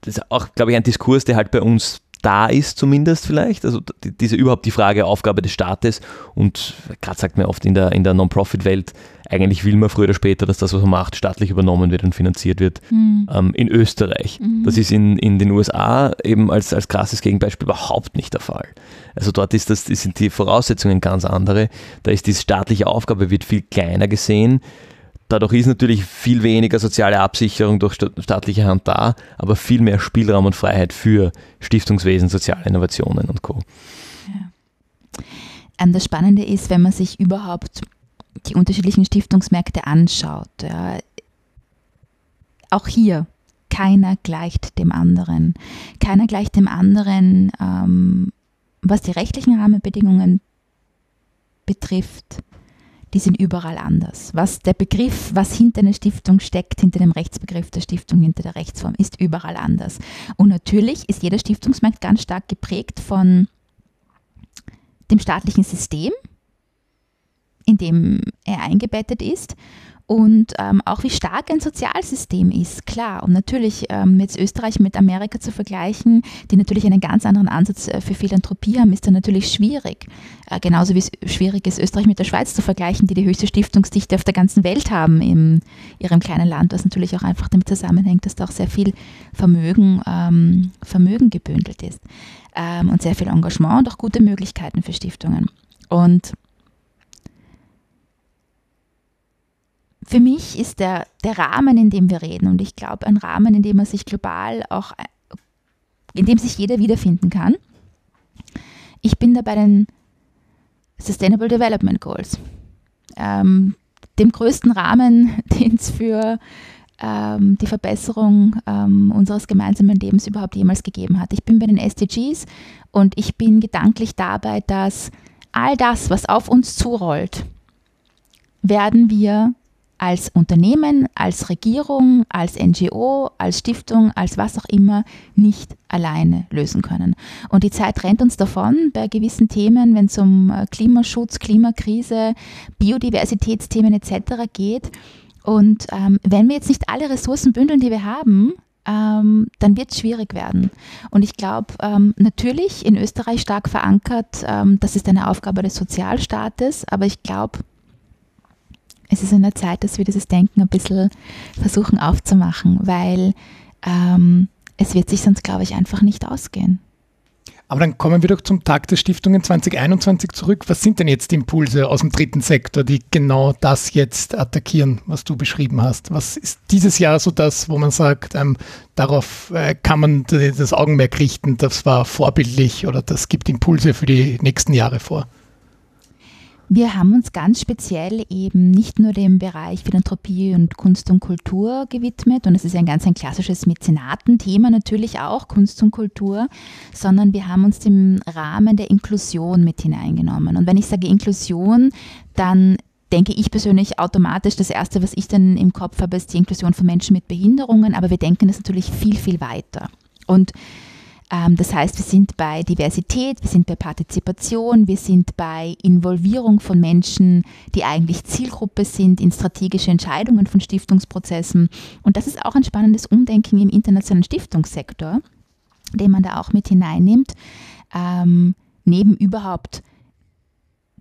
Speaker 2: das ist auch, glaube ich, ein Diskurs, der halt bei uns da ist zumindest vielleicht. Also diese überhaupt die Frage Aufgabe des Staates und gerade sagt man oft in der, in der Non-Profit-Welt, eigentlich will man früher oder später, dass das, was man macht, staatlich übernommen wird und finanziert wird. Mhm. Ähm, in Österreich. Mhm. Das ist in, in den USA eben als, als krasses Gegenbeispiel überhaupt nicht der Fall. Also dort ist das, sind die Voraussetzungen ganz andere. Da ist diese staatliche Aufgabe wird viel kleiner gesehen. Dadurch ist natürlich viel weniger soziale Absicherung durch staatliche Hand da, aber viel mehr Spielraum und Freiheit für Stiftungswesen, soziale Innovationen und Co.
Speaker 1: Ja. Ähm, das Spannende ist, wenn man sich überhaupt die unterschiedlichen Stiftungsmärkte anschaut, ja, auch hier, keiner gleicht dem anderen. Keiner gleicht dem anderen, ähm, was die rechtlichen Rahmenbedingungen betrifft, die sind überall anders. Was der Begriff, was hinter einer Stiftung steckt, hinter dem Rechtsbegriff der Stiftung, hinter der Rechtsform, ist überall anders. Und natürlich ist jeder Stiftungsmarkt ganz stark geprägt von dem staatlichen System, in dem er eingebettet ist und ähm, auch wie stark ein Sozialsystem ist, klar. Und natürlich ähm, jetzt Österreich mit Amerika zu vergleichen, die natürlich einen ganz anderen Ansatz äh, für Philanthropie haben, ist dann natürlich schwierig. Äh, genauso wie es schwierig ist, Österreich mit der Schweiz zu vergleichen, die die höchste Stiftungsdichte auf der ganzen Welt haben in ihrem kleinen Land, was natürlich auch einfach damit zusammenhängt, dass da auch sehr viel Vermögen, ähm, Vermögen gebündelt ist ähm, und sehr viel Engagement und auch gute Möglichkeiten für Stiftungen. Und für mich ist der, der Rahmen, in dem wir reden, und ich glaube, ein Rahmen, in dem man sich global auch, in dem sich jeder wiederfinden kann. Ich bin da bei den Sustainable Development Goals, ähm, dem größten Rahmen, den es für ähm, die Verbesserung ähm, unseres gemeinsamen Lebens überhaupt jemals gegeben hat. Ich bin bei den SDGs und ich bin gedanklich dabei, dass all das, was auf uns zurollt, werden wir als Unternehmen, als Regierung, als NGO, als Stiftung, als was auch immer nicht alleine lösen können. Und die Zeit rennt uns davon bei gewissen Themen, wenn es um äh, Klimaschutz, Klimakrise, Biodiversitätsthemen etc. geht. Und ähm, wenn wir jetzt nicht alle Ressourcen bündeln, die wir haben, ähm, dann wird es schwierig werden. Und ich glaube, ähm, natürlich in Österreich stark verankert, ähm, das ist eine Aufgabe des Sozialstaates, aber ich glaube, es ist an der Zeit, dass wir dieses Denken ein bisschen versuchen aufzumachen, weil ähm, es wird sich sonst, glaube ich, einfach nicht ausgehen.
Speaker 3: Aber dann kommen wir doch zum Tag der Stiftungen 2021 zurück. Was sind denn jetzt die Impulse aus dem dritten Sektor, die genau das jetzt attackieren, was du beschrieben hast? Was ist dieses Jahr so das, wo man sagt, ähm, darauf äh, kann man das Augenmerk richten, das war vorbildlich oder das gibt Impulse für die nächsten Jahre vor?
Speaker 1: Wir haben uns ganz speziell eben nicht nur dem Bereich Philanthropie und Kunst und Kultur gewidmet, und es ist ein ganz ein klassisches Mäzenatenthema natürlich auch, Kunst und Kultur, sondern wir haben uns dem Rahmen der Inklusion mit hineingenommen. Und wenn ich sage Inklusion, dann denke ich persönlich automatisch, das Erste, was ich dann im Kopf habe, ist die Inklusion von Menschen mit Behinderungen, aber wir denken das natürlich viel, viel weiter. Und das heißt, wir sind bei Diversität, wir sind bei Partizipation, wir sind bei Involvierung von Menschen, die eigentlich Zielgruppe sind in strategische Entscheidungen von Stiftungsprozessen. Und das ist auch ein spannendes Umdenken im internationalen Stiftungssektor, den man da auch mit hineinnimmt, ähm, neben überhaupt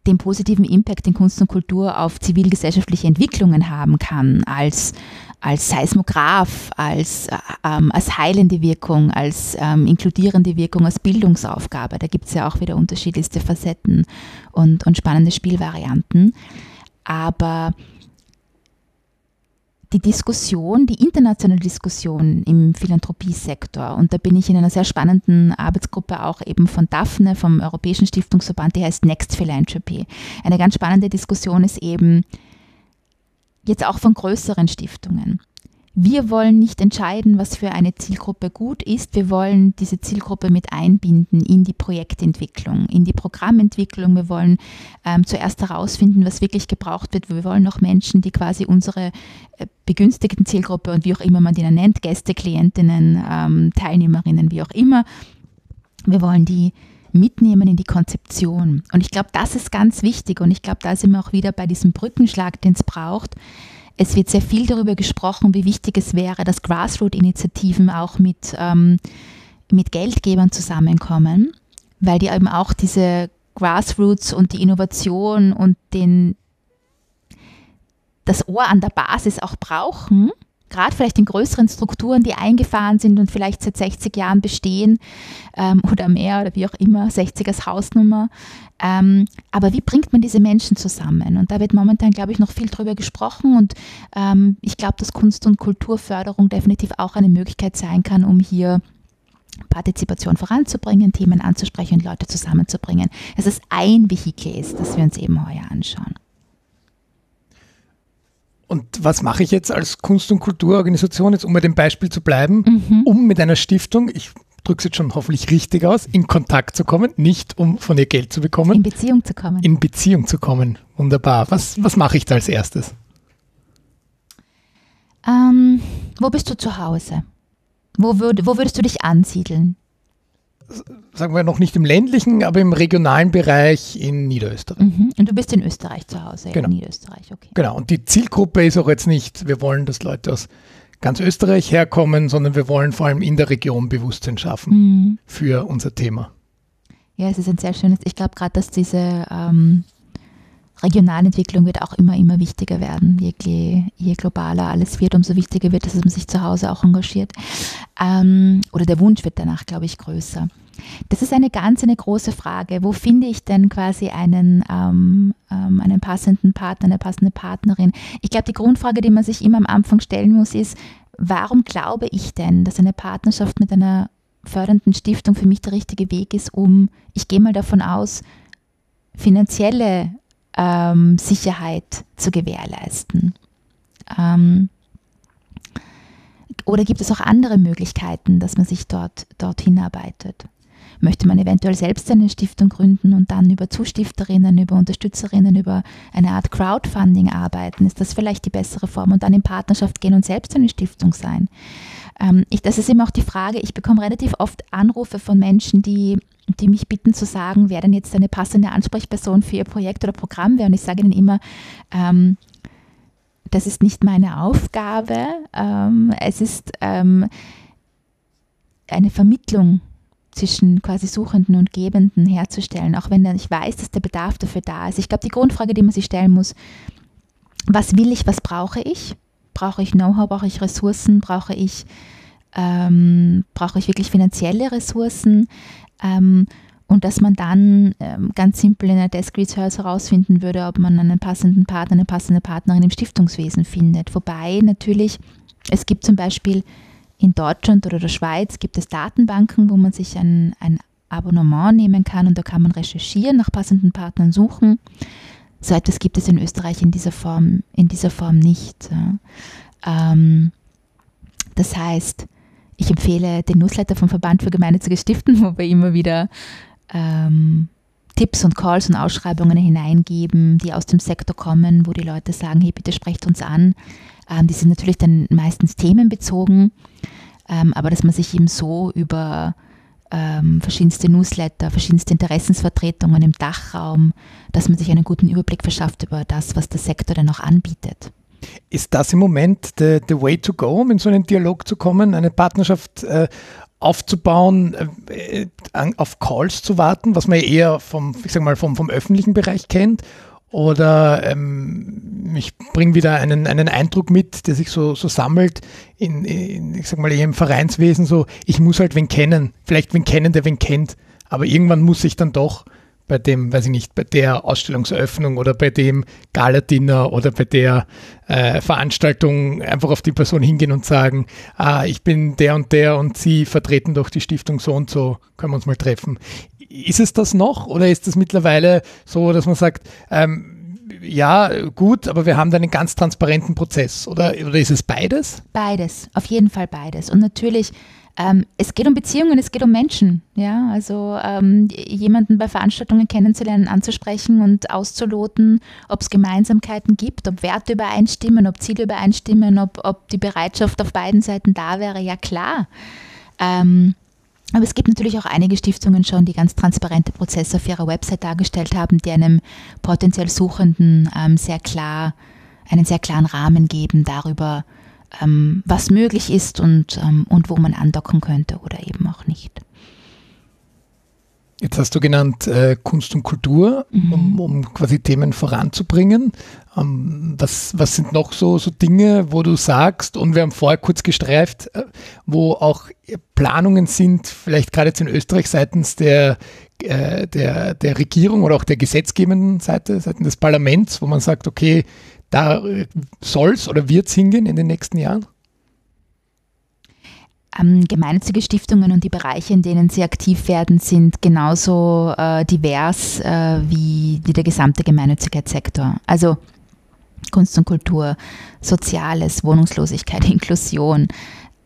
Speaker 1: den positiven Impact, den Kunst und Kultur auf zivilgesellschaftliche Entwicklungen haben kann, als, als Seismograph, als, äh, ähm, als heilende Wirkung, als ähm, inkludierende Wirkung, als Bildungsaufgabe. Da gibt es ja auch wieder unterschiedlichste Facetten und, und spannende Spielvarianten. Aber die Diskussion, die internationale Diskussion im Philanthropiesektor. Und da bin ich in einer sehr spannenden Arbeitsgruppe auch eben von Daphne, vom Europäischen Stiftungsverband, die heißt Next Philanthropy. Eine ganz spannende Diskussion ist eben jetzt auch von größeren Stiftungen. Wir wollen nicht entscheiden, was für eine Zielgruppe gut ist. Wir wollen diese Zielgruppe mit einbinden in die Projektentwicklung, in die Programmentwicklung. Wir wollen ähm, zuerst herausfinden, was wirklich gebraucht wird. Wir wollen auch Menschen, die quasi unsere äh, begünstigten Zielgruppe und wie auch immer man die nennt, Gäste, Klientinnen, ähm, Teilnehmerinnen, wie auch immer. Wir wollen die mitnehmen in die Konzeption. Und ich glaube, das ist ganz wichtig. Und ich glaube, da sind wir auch wieder bei diesem Brückenschlag, den es braucht es wird sehr viel darüber gesprochen, wie wichtig es wäre, dass Grassroot-Initiativen auch mit, ähm, mit Geldgebern zusammenkommen, weil die eben auch diese Grassroots und die Innovation und den, das Ohr an der Basis auch brauchen, gerade vielleicht in größeren Strukturen, die eingefahren sind und vielleicht seit 60 Jahren bestehen ähm, oder mehr oder wie auch immer, 60 als Hausnummer. Ähm, aber wie bringt man diese Menschen zusammen? Und da wird momentan, glaube ich, noch viel drüber gesprochen und ähm, ich glaube, dass Kunst- und Kulturförderung definitiv auch eine Möglichkeit sein kann, um hier Partizipation voranzubringen, Themen anzusprechen und Leute zusammenzubringen. Es ist ein Vehikel das wir uns eben heuer anschauen.
Speaker 3: Und was mache ich jetzt als Kunst- und Kulturorganisation, jetzt um bei dem Beispiel zu bleiben, mhm. um mit einer Stiftung, ich drücke es jetzt schon hoffentlich richtig aus, in Kontakt zu kommen, nicht um von ihr Geld zu bekommen.
Speaker 1: In Beziehung zu kommen.
Speaker 3: In Beziehung zu kommen. Wunderbar. Was, was mache ich da als erstes?
Speaker 1: Ähm, wo bist du zu Hause? Wo, würd, wo würdest du dich ansiedeln?
Speaker 3: Sagen wir noch nicht im ländlichen, aber im regionalen Bereich in Niederösterreich. Mhm.
Speaker 1: Und du bist in Österreich zu Hause,
Speaker 3: genau.
Speaker 1: in Niederösterreich, okay.
Speaker 3: Genau, und die Zielgruppe ist auch jetzt nicht, wir wollen, dass Leute aus ganz Österreich herkommen, sondern wir wollen vor allem in der Region Bewusstsein schaffen mhm. für unser Thema.
Speaker 1: Ja, es ist ein sehr schönes, ich glaube gerade, dass diese ähm, Regionalentwicklung wird auch immer, immer wichtiger werden. Je, je globaler alles wird, umso wichtiger wird, dass man sich zu Hause auch engagiert. Ähm, oder der Wunsch wird danach, glaube ich, größer. Das ist eine ganz eine große Frage. Wo finde ich denn quasi einen, ähm, ähm, einen passenden Partner, eine passende Partnerin? Ich glaube, die Grundfrage, die man sich immer am Anfang stellen muss, ist, warum glaube ich denn, dass eine Partnerschaft mit einer fördernden Stiftung für mich der richtige Weg ist, um, ich gehe mal davon aus, finanzielle ähm, Sicherheit zu gewährleisten? Ähm, oder gibt es auch andere Möglichkeiten, dass man sich dort, dort hinarbeitet? Möchte man eventuell selbst eine Stiftung gründen und dann über Zustifterinnen, über Unterstützerinnen, über eine Art Crowdfunding arbeiten? Ist das vielleicht die bessere Form und dann in Partnerschaft gehen und selbst eine Stiftung sein? Ähm, ich, das ist immer auch die Frage, ich bekomme relativ oft Anrufe von Menschen, die die mich bitten zu sagen, wer denn jetzt eine passende Ansprechperson für ihr Projekt oder Programm wäre. Und ich sage ihnen immer, ähm, das ist nicht meine Aufgabe. Ähm, es ist ähm, eine Vermittlung zwischen quasi Suchenden und Gebenden herzustellen, auch wenn ich weiß, dass der Bedarf dafür da ist. Ich glaube, die Grundfrage, die man sich stellen muss, was will ich, was brauche ich? Brauche ich Know-how, brauche ich Ressourcen, brauche ich Ähm, brauche ich wirklich finanzielle Ressourcen? Ähm, und dass man dann ähm, ganz simpel in der Desk Research herausfinden würde, ob man einen passenden Partner, eine passende Partnerin im Stiftungswesen findet. Wobei natürlich, es gibt zum Beispiel in Deutschland oder der Schweiz gibt es Datenbanken, wo man sich ein, ein Abonnement nehmen kann und da kann man recherchieren, nach passenden Partnern suchen. So etwas gibt es in Österreich in dieser Form, in dieser Form nicht. Ähm, das heißt, ich empfehle den Newsletter vom Verband für gemeinnützige Stiften, wo wir immer wieder ähm, Tipps und Calls und Ausschreibungen hineingeben, die aus dem Sektor kommen, wo die Leute sagen, hey, bitte sprecht uns an. Ähm, die sind natürlich dann meistens themenbezogen, ähm, aber dass man sich eben so über ähm, verschiedenste Newsletter, verschiedenste Interessensvertretungen im Dachraum, dass man sich einen guten Überblick verschafft über das, was der Sektor denn auch anbietet.
Speaker 3: Ist das im Moment the, the way to go, um in so einen Dialog zu kommen, eine Partnerschaft äh, aufzubauen, äh, auf Calls zu warten, was man eher vom, ich sag mal, vom, vom öffentlichen Bereich kennt? Oder ähm, ich bringe wieder einen, einen Eindruck mit, der sich so, so sammelt in, in, ich sag mal, eher im Vereinswesen, so, ich muss halt wen kennen, vielleicht wen kennen, der wen kennt, aber irgendwann muss ich dann doch bei dem, weiß ich nicht, bei der Ausstellungseröffnung oder bei dem Gala-Dinner oder bei der äh, Veranstaltung einfach auf die Person hingehen und sagen, ah, ich bin der und der und Sie vertreten doch die Stiftung so und so, können wir uns mal treffen. Ist es das noch oder ist es mittlerweile so, dass man sagt, ähm, ja, gut, aber wir haben da einen ganz transparenten Prozess oder, oder ist es beides?
Speaker 1: Beides, auf jeden Fall beides. Und natürlich ähm, es geht um Beziehungen, es geht um Menschen. Ja? Also ähm, jemanden bei Veranstaltungen kennenzulernen, anzusprechen und auszuloten, ob es Gemeinsamkeiten gibt, ob Werte übereinstimmen, ob Ziele übereinstimmen, ob, ob die Bereitschaft auf beiden Seiten da wäre, ja klar. Ähm, aber es gibt natürlich auch einige Stiftungen schon, die ganz transparente Prozesse auf ihrer Website dargestellt haben, die einem potenziell Suchenden ähm, sehr klar, einen sehr klaren Rahmen geben darüber, ähm, was möglich ist und, ähm, und wo man andocken könnte oder eben auch nicht.
Speaker 3: Jetzt hast du genannt äh, Kunst und Kultur, mhm. um, um, quasi Themen voranzubringen. Ähm, was, was sind noch so, so Dinge, wo du sagst, und wir haben vorher kurz gestreift, äh, wo auch Planungen sind, vielleicht gerade jetzt in Österreich seitens der, äh, der, der Regierung oder auch der gesetzgebenden Seite, seitens des Parlaments, wo man sagt, okay, da soll es oder wird es hingehen in den nächsten Jahren?
Speaker 1: Ähm, gemeinnützige Stiftungen und die Bereiche, in denen sie aktiv werden, sind genauso äh, divers äh, wie, wie der gesamte Gemeinnützigkeitssektor. Also Kunst und Kultur, Soziales, Wohnungslosigkeit, Inklusion,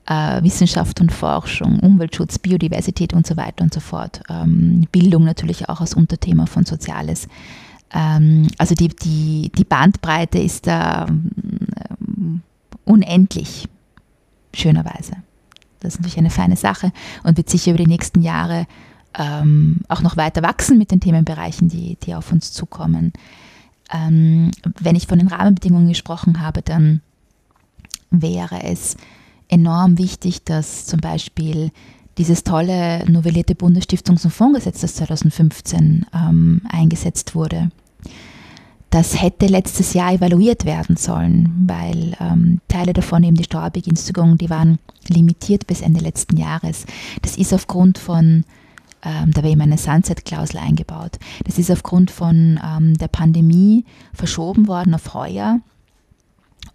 Speaker 1: äh, Wissenschaft und Forschung, Umweltschutz, Biodiversität und so weiter und so fort. Ähm, Bildung natürlich auch als Unterthema von Soziales. Ähm, also die, die, die Bandbreite ist da ähm, unendlich, schönerweise. Das ist natürlich eine feine Sache und wird sicher über die nächsten Jahre ähm, auch noch weiter wachsen mit den Themenbereichen, die, die auf uns zukommen. Ähm, wenn ich von den Rahmenbedingungen gesprochen habe, dann wäre es enorm wichtig, dass zum Beispiel dieses tolle novellierte Bundesstiftungs- und Fondsgesetz, das 2015 ähm, eingesetzt wurde, das hätte letztes Jahr evaluiert werden sollen, weil ähm, Teile davon, eben die Steuerbegünstigung, die waren limitiert bis Ende letzten Jahres. Das ist aufgrund von, ähm, da wäre eben eine Sunset-Klausel eingebaut, das ist aufgrund von ähm, der Pandemie verschoben worden auf heuer.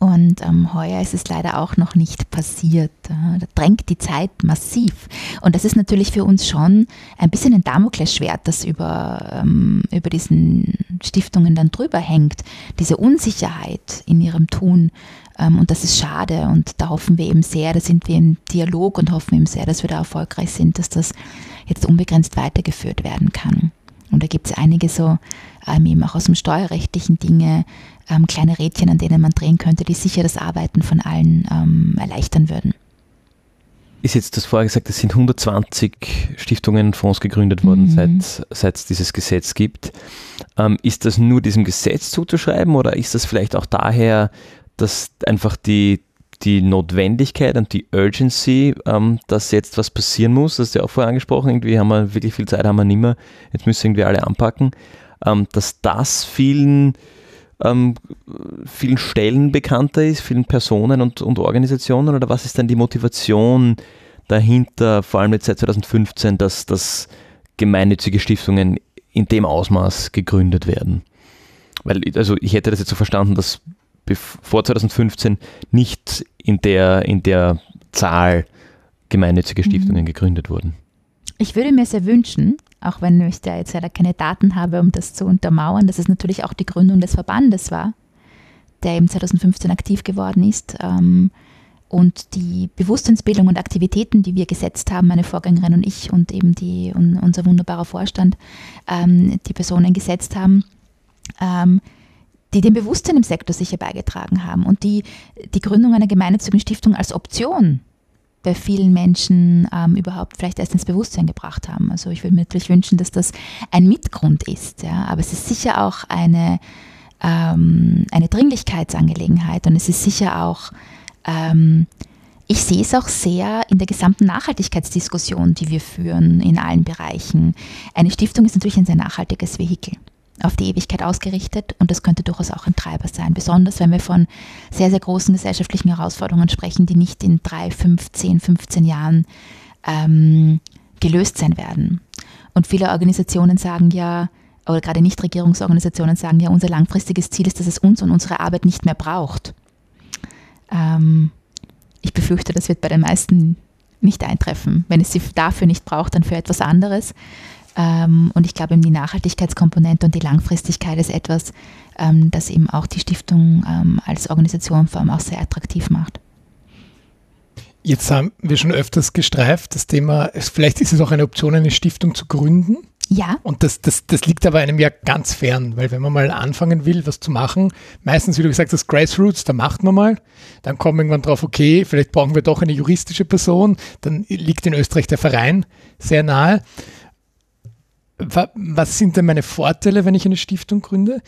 Speaker 1: Und ähm, heuer ist es leider auch noch nicht passiert. Da drängt die Zeit massiv. Und das ist natürlich für uns schon ein bisschen ein Damoklesschwert, das über, ähm, über diesen Stiftungen dann drüber hängt. Diese Unsicherheit in ihrem Tun. Ähm, und das ist schade. Und da hoffen wir eben sehr, da sind wir im Dialog und hoffen eben sehr, dass wir da erfolgreich sind, dass das jetzt unbegrenzt weitergeführt werden kann. Und da gibt es einige so, ähm, eben auch aus dem steuerrechtlichen Dinge, ähm, kleine Rädchen, an denen man drehen könnte, die sicher das Arbeiten von allen ähm, erleichtern würden.
Speaker 2: Ist jetzt das vorher gesagt, es sind 120 Stiftungen und Fonds gegründet worden, mhm. seit es dieses Gesetz gibt. Ähm, ist das nur diesem Gesetz zuzuschreiben oder ist das vielleicht auch daher, dass einfach die, die Notwendigkeit und die Urgency, ähm, dass jetzt was passieren muss, das ist ja auch vorher angesprochen, irgendwie haben wir wirklich viel Zeit, haben wir nicht mehr, jetzt müssen irgendwie alle anpacken, ähm, dass das vielen ähm, vielen Stellen bekannter ist, vielen Personen und, und Organisationen? Oder was ist denn die Motivation, dahinter, vor allem jetzt seit 2015, dass, dass gemeinnützige Stiftungen in dem Ausmaß gegründet werden? Weil, also ich hätte das jetzt so verstanden, dass vor 2015 nicht in der, in der Zahl gemeinnützige mhm. Stiftungen mhm. gegründet wurden.
Speaker 1: Ich würde mir sehr wünschen, auch wenn ich da jetzt leider keine Daten habe, um das zu untermauern, dass es natürlich auch die Gründung des Verbandes war, der eben 2015 aktiv geworden ist. Ähm, und die Bewusstseinsbildung und Aktivitäten, die wir gesetzt haben, meine Vorgängerin und ich und eben die, und unser wunderbarer Vorstand, ähm, die Personen gesetzt haben, ähm, die dem Bewusstsein im Sektor sicher beigetragen haben und die die Gründung einer gemeinnützigen Stiftung als Option bei vielen Menschen ähm, überhaupt vielleicht erst ins Bewusstsein gebracht haben. Also ich würde mir natürlich wünschen, dass das ein Mitgrund ist, ja, aber es ist sicher auch eine, ähm, eine Dringlichkeitsangelegenheit und es ist sicher auch, ähm, ich sehe es auch sehr in der gesamten Nachhaltigkeitsdiskussion, die wir führen in allen Bereichen. Eine Stiftung ist natürlich ein sehr nachhaltiges Vehikel auf die Ewigkeit ausgerichtet und das könnte durchaus auch ein Treiber sein, besonders wenn wir von sehr, sehr großen gesellschaftlichen Herausforderungen sprechen, die nicht in drei, fünf, zehn, 15 Jahren ähm, gelöst sein werden. Und viele Organisationen sagen ja, oder gerade Nichtregierungsorganisationen sagen ja, unser langfristiges Ziel ist, dass es uns und unsere Arbeit nicht mehr braucht. Ähm, ich befürchte, das wird bei den meisten nicht eintreffen. Wenn es sie dafür nicht braucht, dann für etwas anderes. Ähm, und ich glaube, die Nachhaltigkeitskomponente und die Langfristigkeit ist etwas, ähm, das eben auch die Stiftung ähm, als Organisation vor allem auch sehr attraktiv macht.
Speaker 3: Jetzt haben wir schon öfters gestreift, das Thema, vielleicht ist es auch eine Option, eine Stiftung zu gründen.
Speaker 1: Ja.
Speaker 3: Und das, das, das liegt aber einem ja ganz fern, weil wenn man mal anfangen will, was zu machen, meistens, wie du gesagt hast, Grassroots, da macht man mal, dann kommt irgendwann drauf, okay, vielleicht brauchen wir doch eine juristische Person, dann liegt in Österreich der Verein sehr nahe was sind denn meine Vorteile, wenn ich eine Stiftung gründe?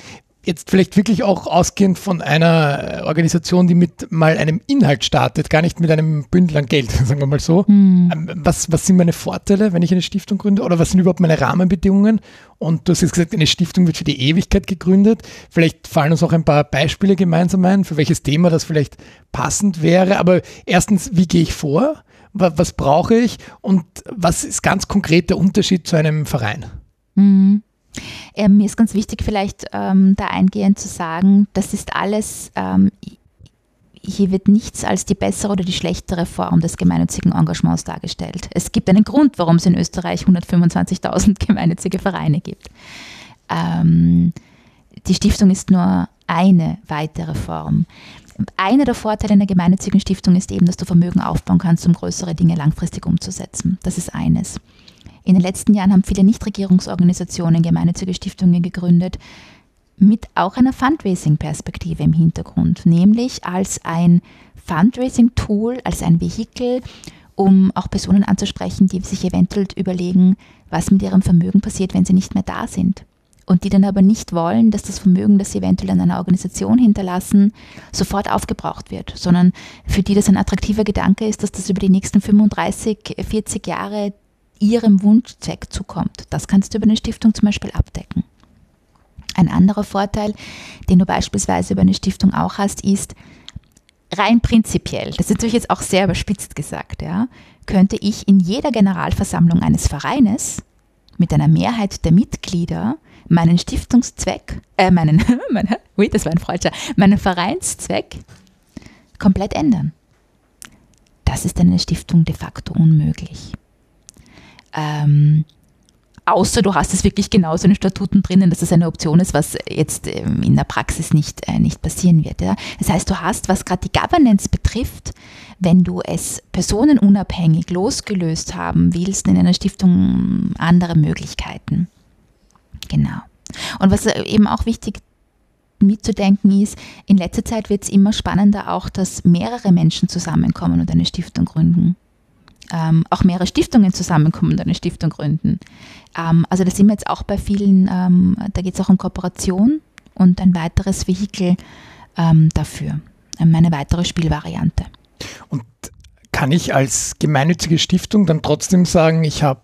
Speaker 3: Jetzt vielleicht wirklich auch ausgehend von einer Organisation, die mit mal einem Inhalt startet, gar nicht mit einem Bündel an Geld, sagen wir mal so. Hm. Was, was sind meine Vorteile, wenn ich eine Stiftung gründe? Oder was sind überhaupt meine Rahmenbedingungen? Und du hast jetzt gesagt, eine Stiftung wird für die Ewigkeit gegründet. Vielleicht fallen uns auch ein paar Beispiele gemeinsam ein, für welches Thema das vielleicht passend wäre. Aber erstens, wie gehe ich vor? Was brauche ich und was ist ganz konkret der Unterschied zu einem Verein?
Speaker 1: Mhm. Äh, mir ist ganz wichtig, vielleicht ähm, da eingehend zu sagen, das ist alles, ähm, hier wird nichts als die bessere oder die schlechtere Form des gemeinnützigen Engagements dargestellt. Es gibt einen Grund, warum es in Österreich 125.000 gemeinnützige Vereine gibt. Ähm, die Stiftung ist nur eine weitere Form. Einer der Vorteile einer gemeinnützigen Stiftung ist eben, dass du Vermögen aufbauen kannst, um größere Dinge langfristig umzusetzen. Das ist eines. In den letzten Jahren haben viele Nichtregierungsorganisationen gemeinnützige Stiftungen gegründet, mit auch einer Fundraising-Perspektive im Hintergrund, nämlich als ein Fundraising-Tool, als ein Vehikel, um auch Personen anzusprechen, die sich eventuell überlegen, was mit ihrem Vermögen passiert, wenn sie nicht mehr da sind und die dann aber nicht wollen, dass das Vermögen, das sie eventuell an einer Organisation hinterlassen, sofort aufgebraucht wird, sondern für die das ein attraktiver Gedanke ist, dass das über die nächsten 35, 40 Jahre ihrem Wunschzweck zukommt. Das kannst du über eine Stiftung zum Beispiel abdecken. Ein anderer Vorteil, den du beispielsweise über eine Stiftung auch hast, ist, rein prinzipiell, das ist natürlich jetzt auch sehr überspitzt gesagt, ja, könnte ich in jeder Generalversammlung eines Vereines mit einer Mehrheit der Mitglieder meinen Stiftungszweck, äh, meinen, meine, ui, das war ein falscher, meinen Vereinszweck komplett ändern. Das ist eine Stiftung de facto unmöglich. Ähm, außer du hast es wirklich genauso in den Statuten drinnen, dass es eine Option ist, was jetzt ähm, in der Praxis nicht, äh, nicht passieren wird. Ja? Das heißt, du hast, was gerade die Governance betrifft, wenn du es personenunabhängig losgelöst haben willst, in einer Stiftung andere Möglichkeiten. Genau. Und was eben auch wichtig mitzudenken ist, in letzter Zeit wird es immer spannender auch, dass mehrere Menschen zusammenkommen und eine Stiftung gründen. Ähm, auch mehrere Stiftungen zusammenkommen und eine Stiftung gründen. Ähm, also da sind wir jetzt auch bei vielen, ähm, da geht es auch um Kooperation und ein weiteres Vehikel ähm, dafür, ähm, eine weitere Spielvariante.
Speaker 3: Und kann ich als gemeinnützige Stiftung dann trotzdem sagen, ich habe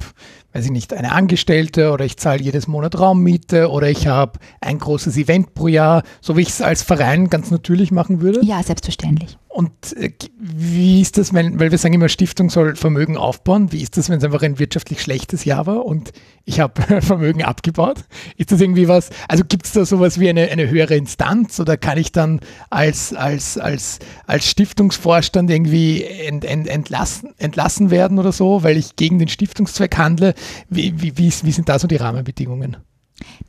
Speaker 3: weiß ich nicht, eine Angestellte oder ich zahle jedes Monat Raummiete oder ich habe ein großes Event pro Jahr, so wie ich es als Verein ganz natürlich machen würde?
Speaker 1: Ja, selbstverständlich.
Speaker 3: Und äh, wie ist das, weil, wir sagen immer, Stiftung soll Vermögen aufbauen. Wie ist das, wenn es einfach ein wirtschaftlich schlechtes Jahr war und ich habe Vermögen abgebaut? Ist das irgendwie was, also gibt es da sowas wie eine, eine höhere Instanz oder kann ich dann als, als, als, als Stiftungsvorstand irgendwie ent, ent, entlassen, entlassen werden oder so, weil ich gegen den Stiftungszweck handle? Wie, wie, wie, wie sind da so die Rahmenbedingungen?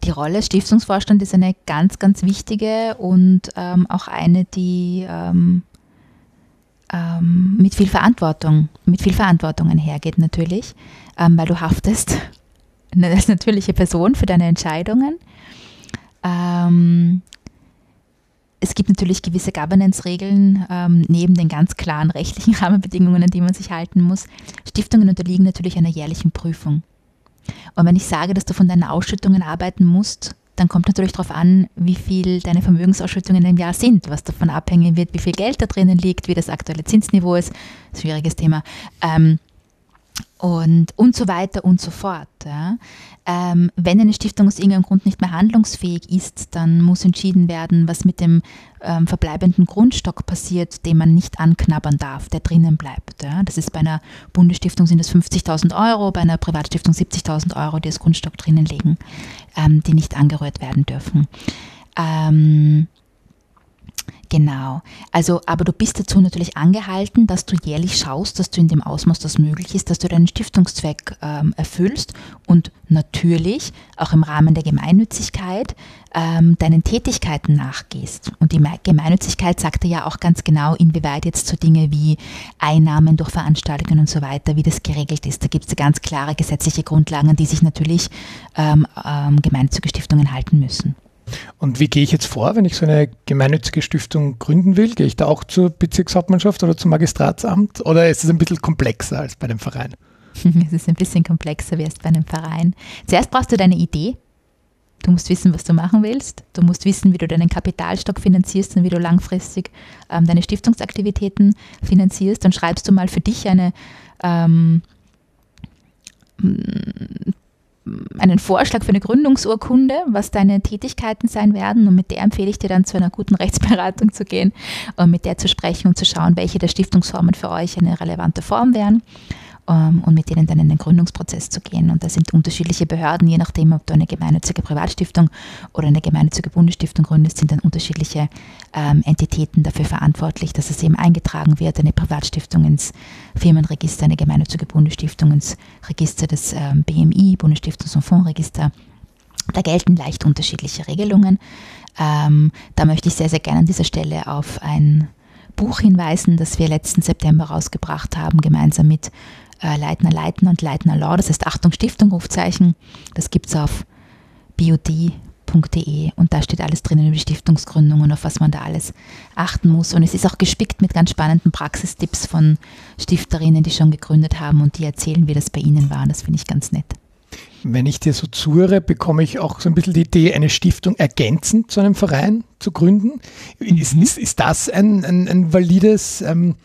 Speaker 1: Die Rolle Stiftungsvorstand ist eine ganz, ganz wichtige und ähm, auch eine, die ähm, ähm, mit viel Verantwortung, mit viel Verantwortung einhergeht natürlich, ähm, weil du haftest als natürliche Person für deine Entscheidungen. Ähm, es gibt natürlich gewisse Governance-Regeln ähm, neben den ganz klaren rechtlichen Rahmenbedingungen, an die man sich halten muss. Stiftungen unterliegen natürlich einer jährlichen Prüfung. Und wenn ich sage, dass du von deinen Ausschüttungen arbeiten musst, dann kommt natürlich darauf an, wie viel deine Vermögensausschüttungen im Jahr sind, was davon abhängen wird, wie viel Geld da drinnen liegt, wie das aktuelle Zinsniveau ist. Schwieriges Thema. Ähm, und, und so weiter und so fort. Ja. Ähm, wenn eine Stiftung aus irgendeinem Grund nicht mehr handlungsfähig ist, dann muss entschieden werden, was mit dem ähm, verbleibenden Grundstock passiert, den man nicht anknabbern darf, der drinnen bleibt. Ja. Das ist bei einer Bundesstiftung sind es 50.000 Euro, bei einer Privatstiftung 70.000 Euro, die das Grundstock drinnen liegen, ähm, die nicht angerührt werden dürfen. Genau. Also, aber du bist dazu natürlich angehalten, dass du jährlich schaust, dass du in dem Ausmaß, das möglich ist, dass du deinen Stiftungszweck ähm, erfüllst und natürlich auch im Rahmen der Gemeinnützigkeit ähm, deinen Tätigkeiten nachgehst. Und die Gemeinnützigkeit sagt dir ja auch ganz genau, inwieweit jetzt so Dinge wie Einnahmen durch Veranstaltungen und so weiter, wie das geregelt ist. Da gibt es ganz klare gesetzliche Grundlagen, an die sich natürlich ähm, ähm, gemeinnützige Stiftungen halten müssen.
Speaker 3: Und wie gehe ich jetzt vor, wenn ich so eine gemeinnützige Stiftung gründen will? Gehe ich da auch zur Bezirkshauptmannschaft oder zum Magistratsamt oder ist es ein bisschen komplexer als bei einem Verein?
Speaker 1: Es ist ein bisschen komplexer wie erst bei einem Verein. Zuerst brauchst du deine Idee. Du musst wissen, was du machen willst. Du musst wissen, wie du deinen Kapitalstock finanzierst und wie du langfristig ähm, deine Stiftungsaktivitäten finanzierst. Dann schreibst du mal für dich eine ähm, einen Vorschlag für eine Gründungsurkunde, was deine Tätigkeiten sein werden. Und mit der empfehle ich dir dann zu einer guten Rechtsberatung zu gehen und mit der zu sprechen und zu schauen, welche der Stiftungsformen für euch eine relevante Form wären und mit denen dann in den Gründungsprozess zu gehen. Und da sind unterschiedliche Behörden, je nachdem, ob du eine gemeinnützige Privatstiftung oder eine gemeinnützige Bundesstiftung gründest, sind dann unterschiedliche ähm, Entitäten dafür verantwortlich, dass es eben eingetragen wird, eine Privatstiftung ins Firmenregister, eine gemeinnützige Bundesstiftung ins Register des ähm, BMI, Bundesstiftungs- und Fondsregister. Da gelten leicht unterschiedliche Regelungen. Ähm, da möchte ich sehr, sehr gerne an dieser Stelle auf ein Buch hinweisen, das wir letzten September rausgebracht haben, gemeinsam mit äh, Leitner Leiten und Leitner Law. Das heißt Achtung Stiftung, Rufzeichen. Das gibt es auf biod.de und da steht alles drinnen über die Stiftungsgründung und auf was man da alles achten muss. Und es ist auch gespickt mit ganz spannenden Praxistipps von Stifterinnen, die schon gegründet haben und die erzählen, wie das bei ihnen war. Das finde ich ganz nett.
Speaker 3: Wenn ich dir so zuhöre, bekomme ich auch so ein bisschen die Idee, eine Stiftung ergänzend zu einem Verein zu gründen. Ist, ist, ist das ein, ein, ein valides, ähm,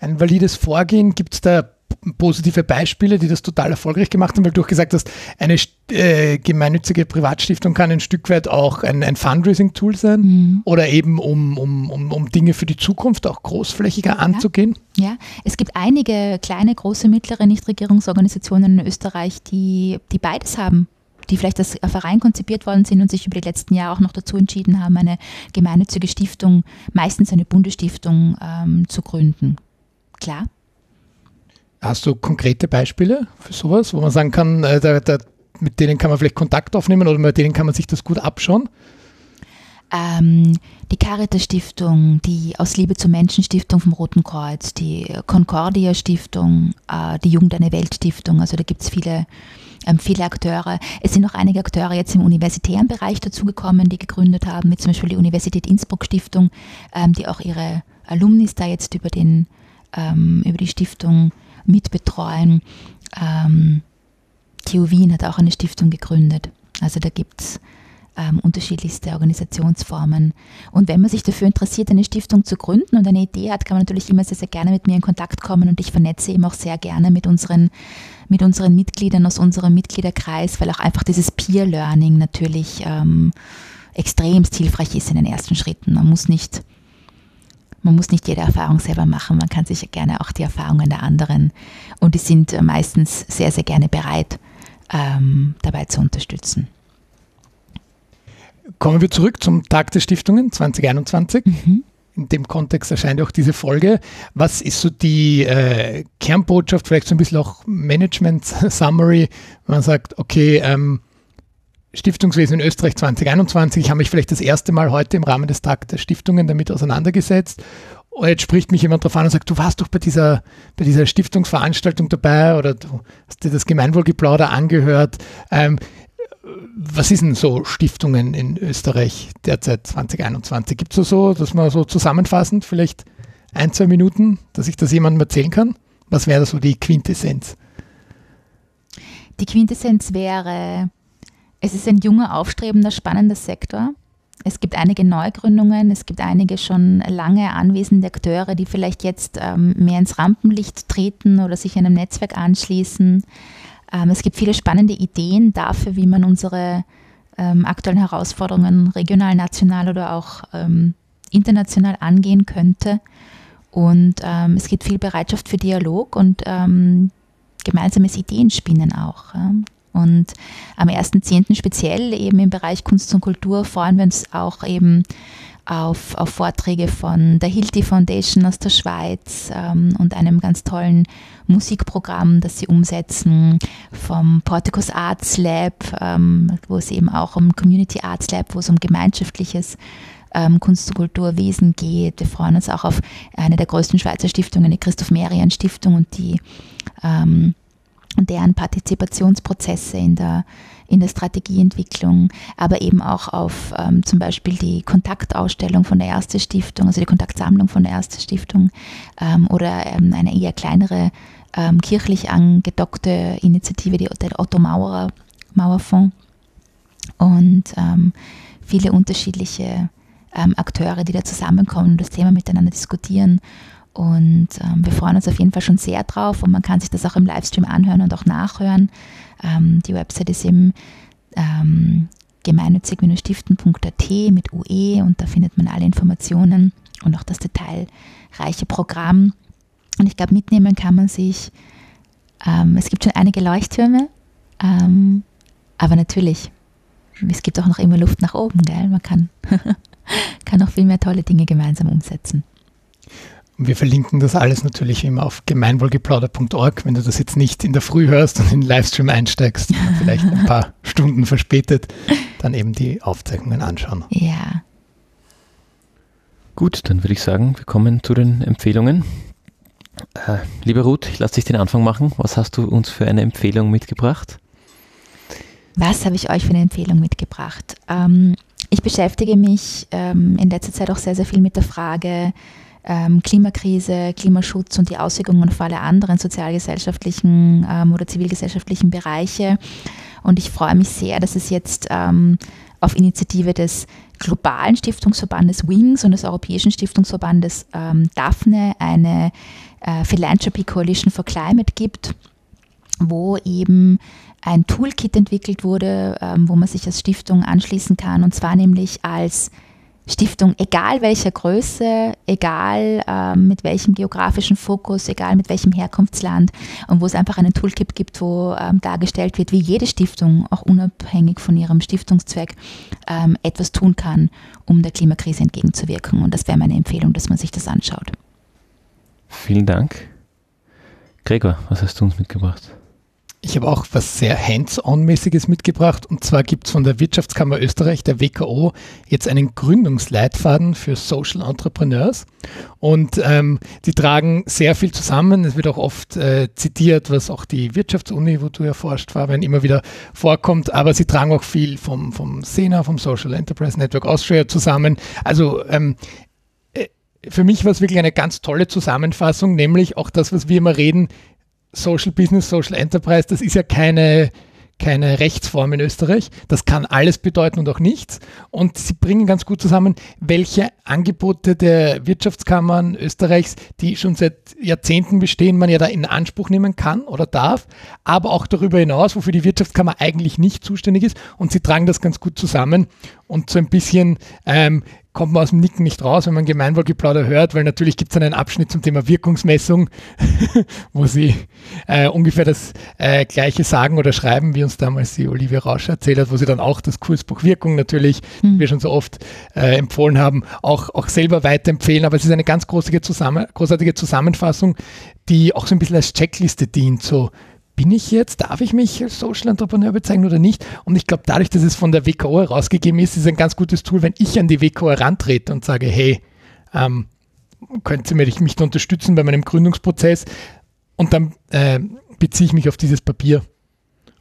Speaker 3: ein valides Vorgehen? Gibt es da positive Beispiele, die das total erfolgreich gemacht haben, weil du auch gesagt hast, eine äh, gemeinnützige Privatstiftung kann ein Stück weit auch ein, ein Fundraising-Tool sein mhm. oder eben um, um, um, um Dinge für die Zukunft auch großflächiger ja. anzugehen.
Speaker 1: Ja, es gibt einige kleine, große, mittlere Nichtregierungsorganisationen in Österreich, die, die beides haben die vielleicht als Verein konzipiert worden sind und sich über die letzten Jahre auch noch dazu entschieden haben, eine gemeinnützige Stiftung, meistens eine Bundesstiftung, ähm, zu gründen. Klar,
Speaker 3: Hast du konkrete Beispiele für sowas, wo man sagen kann, äh, da, da, mit denen kann man vielleicht Kontakt aufnehmen oder mit denen kann man sich das gut abschauen?
Speaker 1: Ähm, die Caritas Stiftung, die Aus Liebe zum Menschen Stiftung vom Roten Kreuz, die Concordia Stiftung, äh, die Jugend eine Welt Stiftung, also da gibt es viele, ähm, viele Akteure. Es sind noch einige Akteure jetzt im universitären Bereich dazugekommen, die gegründet haben, wie zum Beispiel die Universität Innsbruck Stiftung, ähm, die auch ihre Alumnis da jetzt über, den, ähm, über die Stiftung mitbetreuen. Ähm, TU Wien hat auch eine Stiftung gegründet. Also da gibt es ähm, unterschiedlichste Organisationsformen. Und wenn man sich dafür interessiert, eine Stiftung zu gründen und eine Idee hat, kann man natürlich immer sehr, sehr gerne mit mir in Kontakt kommen und ich vernetze eben auch sehr gerne mit unseren, mit unseren Mitgliedern aus unserem Mitgliederkreis, weil auch einfach dieses Peer-Learning natürlich ähm, extrem hilfreich ist in den ersten Schritten. Man muss nicht man muss nicht jede Erfahrung selber machen, man kann sich gerne auch die Erfahrungen der anderen und die sind meistens sehr, sehr gerne bereit, ähm, dabei zu unterstützen.
Speaker 3: Kommen wir zurück zum Tag der Stiftungen 2021. Mhm. In dem Kontext erscheint auch diese Folge. Was ist so die äh, Kernbotschaft, vielleicht so ein bisschen auch Management-Summary, wenn man sagt, okay, ähm, Stiftungswesen in Österreich 2021. Ich habe mich vielleicht das erste Mal heute im Rahmen des Tag der Stiftungen damit auseinandergesetzt. Und jetzt spricht mich jemand darauf an und sagt, du warst doch bei dieser, bei dieser Stiftungsveranstaltung dabei oder du hast dir das Gemeinwohlgeplauder angehört. Ähm, was ist denn so Stiftungen in Österreich derzeit 2021? Gibt es so, dass man so zusammenfassend vielleicht ein, zwei Minuten, dass ich das jemandem erzählen kann? Was wäre so die Quintessenz?
Speaker 1: Die Quintessenz wäre, es ist ein junger, aufstrebender, spannender Sektor. Es gibt einige Neugründungen, es gibt einige schon lange anwesende Akteure, die vielleicht jetzt ähm, mehr ins Rampenlicht treten oder sich einem Netzwerk anschließen. Ähm, es gibt viele spannende Ideen dafür, wie man unsere ähm, aktuellen Herausforderungen regional, national oder auch ähm, international angehen könnte. Und ähm, es gibt viel Bereitschaft für Dialog und ähm, gemeinsames Ideenspinnen auch. Ja. Und am 1.10. speziell eben im Bereich Kunst und Kultur freuen wir uns auch eben auf, auf Vorträge von der Hilti Foundation aus der Schweiz ähm, und einem ganz tollen Musikprogramm, das sie umsetzen, vom Porticus Arts Lab, ähm, wo es eben auch um Community Arts Lab, wo es um gemeinschaftliches ähm, Kunst- und Kulturwesen geht. Wir freuen uns auch auf eine der größten Schweizer Stiftungen, die Christoph Merian Stiftung und die ähm, deren Partizipationsprozesse in der, in der Strategieentwicklung, aber eben auch auf ähm, zum Beispiel die Kontaktausstellung von der Erste Stiftung, also die Kontaktsammlung von der Erste Stiftung ähm, oder ähm, eine eher kleinere ähm, kirchlich angedockte Initiative, die, der Otto Maurer Mauerfonds. Und ähm, viele unterschiedliche ähm, Akteure, die da zusammenkommen und das Thema miteinander diskutieren und ähm, wir freuen uns auf jeden Fall schon sehr drauf und man kann sich das auch im Livestream anhören und auch nachhören. Ähm, die Website ist eben ähm, gemeinnützig-stiften.at mit UE und da findet man alle Informationen und auch das detailreiche Programm. Und ich glaube, mitnehmen kann man sich, ähm, es gibt schon einige Leuchttürme, ähm, aber natürlich, es gibt auch noch immer Luft nach oben, gell? Man kann, kann noch viel mehr tolle Dinge gemeinsam umsetzen.
Speaker 3: Und wir verlinken das alles natürlich immer auf gemeinwohlgeplauder.org. Wenn du das jetzt nicht in der Früh hörst und in den Livestream einsteigst, vielleicht ein paar Stunden verspätet, dann eben die Aufzeichnungen anschauen.
Speaker 1: Ja.
Speaker 2: Gut, dann würde ich sagen, wir kommen zu den Empfehlungen. Äh, lieber Ruth, ich lasse dich den Anfang machen. Was hast du uns für eine Empfehlung mitgebracht?
Speaker 1: Was habe ich euch für eine Empfehlung mitgebracht? Ähm, ich beschäftige mich ähm, in letzter Zeit auch sehr, sehr viel mit der Frage, ähm, Klimakrise, Klimaschutz und die Auswirkungen auf alle anderen sozialgesellschaftlichen ähm, oder zivilgesellschaftlichen Bereiche. Und ich freue mich sehr, dass es jetzt ähm, auf Initiative des globalen Stiftungsverbandes Wings und des Europäischen Stiftungsverbandes ähm, Daphne eine äh, Philanthropy Coalition for Climate gibt, wo eben ein Toolkit entwickelt wurde, ähm, wo man sich als Stiftung anschließen kann, und zwar nämlich als Stiftung, egal welcher Größe, egal ähm, mit welchem geografischen Fokus, egal mit welchem Herkunftsland und wo es einfach einen Toolkit gibt, wo ähm, dargestellt wird, wie jede Stiftung, auch unabhängig von ihrem Stiftungszweck, ähm, etwas tun kann, um der Klimakrise entgegenzuwirken. Und das wäre meine Empfehlung, dass man sich das anschaut.
Speaker 2: Vielen Dank. Gregor, was hast du uns mitgebracht?
Speaker 3: Ich habe auch was sehr Hands-on-mäßiges mitgebracht. Und zwar gibt es von der Wirtschaftskammer Österreich, der WKO, jetzt einen Gründungsleitfaden für Social Entrepreneurs. Und ähm, die tragen sehr viel zusammen. Es wird auch oft äh, zitiert, was auch die Wirtschaftsuni, wo du erforscht, Fabian, immer wieder vorkommt. Aber sie tragen auch viel vom, vom SENA, vom Social Enterprise Network Austria zusammen. Also ähm, äh, für mich war es wirklich eine ganz tolle Zusammenfassung, nämlich auch das, was wir immer reden, Social Business, Social Enterprise, das ist ja keine, keine Rechtsform in Österreich. Das kann alles bedeuten und auch nichts. Und sie bringen ganz gut zusammen, welche Angebote der Wirtschaftskammern Österreichs, die schon seit Jahrzehnten bestehen, man ja da in Anspruch nehmen kann oder darf, aber auch darüber hinaus, wofür die Wirtschaftskammer eigentlich nicht zuständig ist. Und sie tragen das ganz gut zusammen und so ein bisschen ähm, kommt man aus dem Nicken nicht raus, wenn man Gemeinwohlgeplauder hört, weil natürlich gibt es einen Abschnitt zum Thema Wirkungsmessung, wo sie äh, ungefähr das äh, Gleiche sagen oder schreiben, wie uns damals die Olivia Rausch erzählt hat, wo sie dann auch das Kursbuch Wirkung natürlich, mhm. wie wir schon so oft äh, empfohlen haben, auch, auch selber weiterempfehlen. Aber es ist eine ganz großartige, Zusammen großartige Zusammenfassung, die auch so ein bisschen als Checkliste dient, so bin ich jetzt, darf ich mich als Social Entrepreneur bezeichnen oder nicht? Und ich glaube, dadurch, dass es von der WKO herausgegeben ist, ist ein ganz gutes Tool, wenn ich an die WKO herantrete und sage, hey, ähm, könnt ihr mich, mich unterstützen bei meinem Gründungsprozess? Und dann äh, beziehe ich mich auf dieses Papier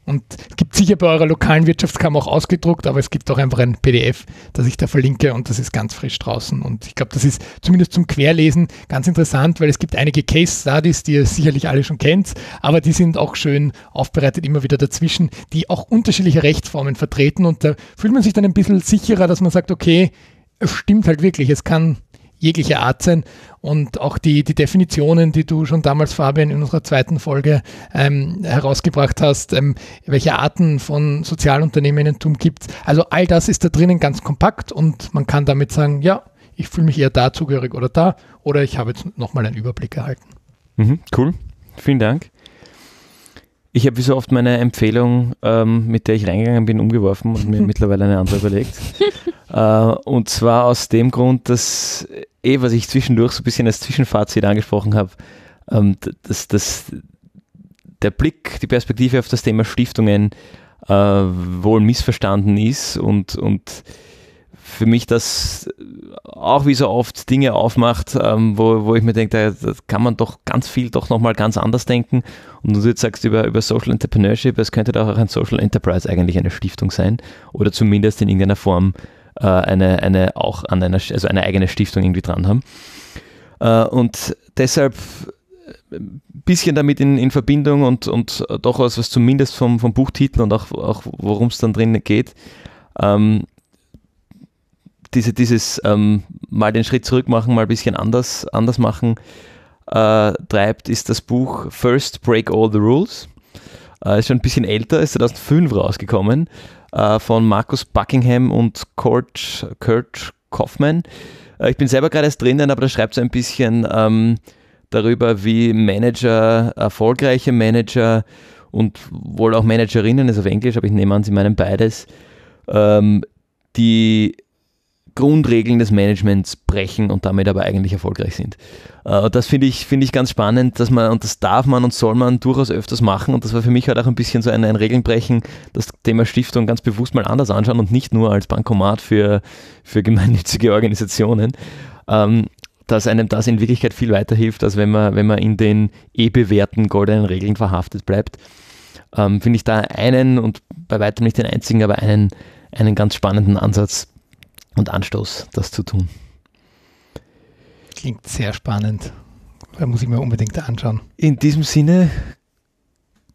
Speaker 3: und es gibt sicher bei eurer lokalen Wirtschaftskammer auch ausgedruckt, aber es gibt auch einfach ein PDF, das ich da verlinke und das ist ganz frisch draußen. Und ich glaube, das ist zumindest zum Querlesen ganz interessant, weil es gibt einige Case Studies, die ihr sicherlich alle schon kennt, aber die sind auch schön aufbereitet immer wieder dazwischen, die auch unterschiedliche Rechtsformen vertreten und da fühlt man sich dann ein bisschen sicherer, dass man sagt, okay, es stimmt halt wirklich, es kann jeglicher Art sein. Und auch die, die Definitionen, die du schon damals, Fabian, in unserer zweiten Folge ähm, herausgebracht hast, ähm, welche Arten von Sozialunternehmerinnentum gibt es. Also all das ist da drinnen ganz kompakt und man kann damit sagen, ja, ich fühle mich eher da zugehörig oder da oder ich habe jetzt nochmal einen Überblick erhalten.
Speaker 2: Mhm, cool, vielen Dank. Ich habe wie so oft meine Empfehlung, ähm, mit der ich reingegangen bin, umgeworfen und mir mittlerweile eine andere überlegt. äh, und zwar aus dem Grund, dass eh, was ich zwischendurch so ein bisschen als Zwischenfazit angesprochen habe, ähm, dass, dass der Blick, die Perspektive auf das Thema Stiftungen äh, wohl missverstanden ist und, und für mich das auch wie so oft Dinge aufmacht, ähm, wo, wo ich mir denke, da, kann man doch ganz viel doch nochmal ganz anders denken. Und du jetzt sagst über, über Social Entrepreneurship, es könnte doch auch ein Social Enterprise eigentlich eine Stiftung sein oder zumindest in irgendeiner Form äh, eine, eine auch an einer, also eine eigene Stiftung irgendwie dran haben. Äh, und deshalb ein bisschen damit in, in Verbindung und, und doch was, was zumindest vom, vom Buchtitel und auch, auch worum es dann drin geht, ähm, diese, dieses ähm, mal den Schritt zurück machen, mal ein bisschen anders, anders machen äh, treibt, ist das Buch First Break All the Rules. Äh, ist schon ein bisschen älter, ist 2005 rausgekommen, äh, von Markus Buckingham und Kurt, Kurt Kaufman. Äh, ich bin selber gerade erst drinnen, aber da schreibt es ein bisschen ähm, darüber, wie Manager, erfolgreiche Manager und wohl auch Managerinnen, ist auf Englisch, aber ich nehme an, sie meinen beides, ähm, die Grundregeln des Managements brechen und damit aber eigentlich erfolgreich sind. Äh, das finde ich, find ich ganz spannend, dass man, und das darf man und soll man durchaus öfters machen. Und das war für mich halt auch ein bisschen so ein, ein Regelnbrechen, das Thema Stiftung ganz bewusst mal anders anschauen und nicht nur als Bankomat für, für gemeinnützige Organisationen. Ähm, dass einem das in Wirklichkeit viel weiterhilft, als wenn man, wenn man in den eh bewährten goldenen Regeln verhaftet bleibt. Ähm, Finde ich da einen und bei weitem nicht den einzigen, aber einen, einen ganz spannenden Ansatz, und Anstoß, das zu tun.
Speaker 3: Klingt sehr spannend. Da muss ich mir unbedingt anschauen.
Speaker 2: In diesem Sinne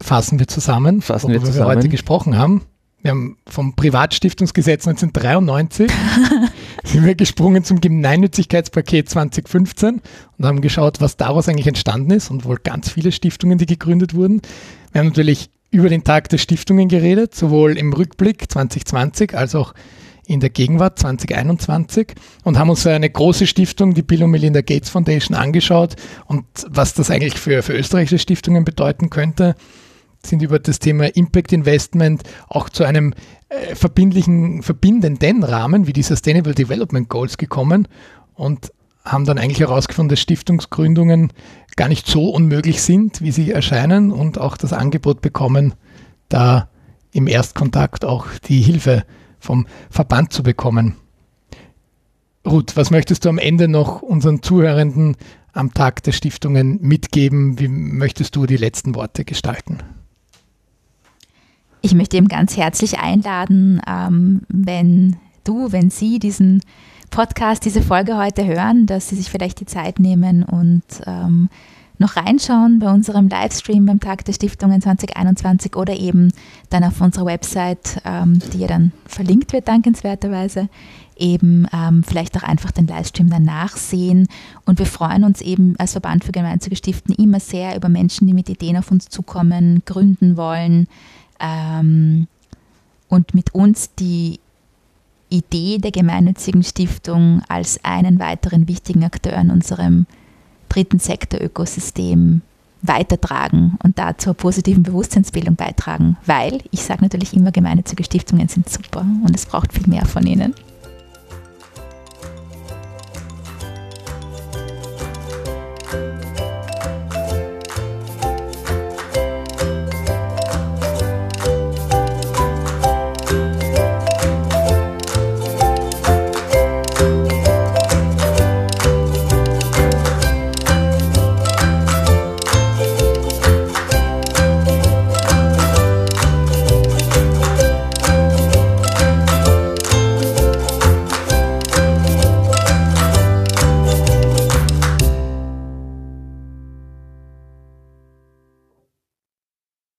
Speaker 3: fassen wir zusammen,
Speaker 2: fassen wir,
Speaker 3: zusammen.
Speaker 2: wir
Speaker 3: heute gesprochen haben. Wir haben vom Privatstiftungsgesetz 1993 sind wir gesprungen zum Gemeinnützigkeitspaket 2015 und haben geschaut, was daraus eigentlich entstanden ist und wohl ganz viele Stiftungen, die gegründet wurden. Wir haben natürlich über den Tag der Stiftungen geredet, sowohl im Rückblick 2020 als auch in der Gegenwart 2021 und haben uns eine große Stiftung, die Bill und Melinda Gates Foundation, angeschaut. Und was das eigentlich für, für österreichische Stiftungen bedeuten könnte sind über das Thema Impact Investment auch zu einem äh, verbindlichen, verbindenden Rahmen wie die Sustainable Development Goals gekommen und haben dann eigentlich herausgefunden, dass Stiftungsgründungen gar nicht so unmöglich sind, wie sie erscheinen und auch das Angebot bekommen, da im Erstkontakt auch die Hilfe vom Verband zu bekommen. Ruth, was möchtest du am Ende noch unseren Zuhörenden am Tag der Stiftungen mitgeben? Wie möchtest du die letzten Worte gestalten?
Speaker 1: Ich möchte eben ganz herzlich einladen, ähm, wenn du, wenn Sie diesen Podcast, diese Folge heute hören, dass Sie sich vielleicht die Zeit nehmen und ähm, noch reinschauen bei unserem Livestream beim Tag der Stiftungen 2021 oder eben dann auf unserer Website, ähm, die ja dann verlinkt wird, dankenswerterweise, eben ähm, vielleicht auch einfach den Livestream danach sehen. Und wir freuen uns eben als Verband für gemeinnützige Stiften immer sehr über Menschen, die mit Ideen auf uns zukommen, gründen wollen ähm, und mit uns die Idee der gemeinnützigen Stiftung als einen weiteren wichtigen Akteur in unserem dritten Sektor-Ökosystem weitertragen und da zur positiven Bewusstseinsbildung beitragen, weil ich sage natürlich immer, gemeinnützige Stiftungen sind super und es braucht viel mehr von ihnen.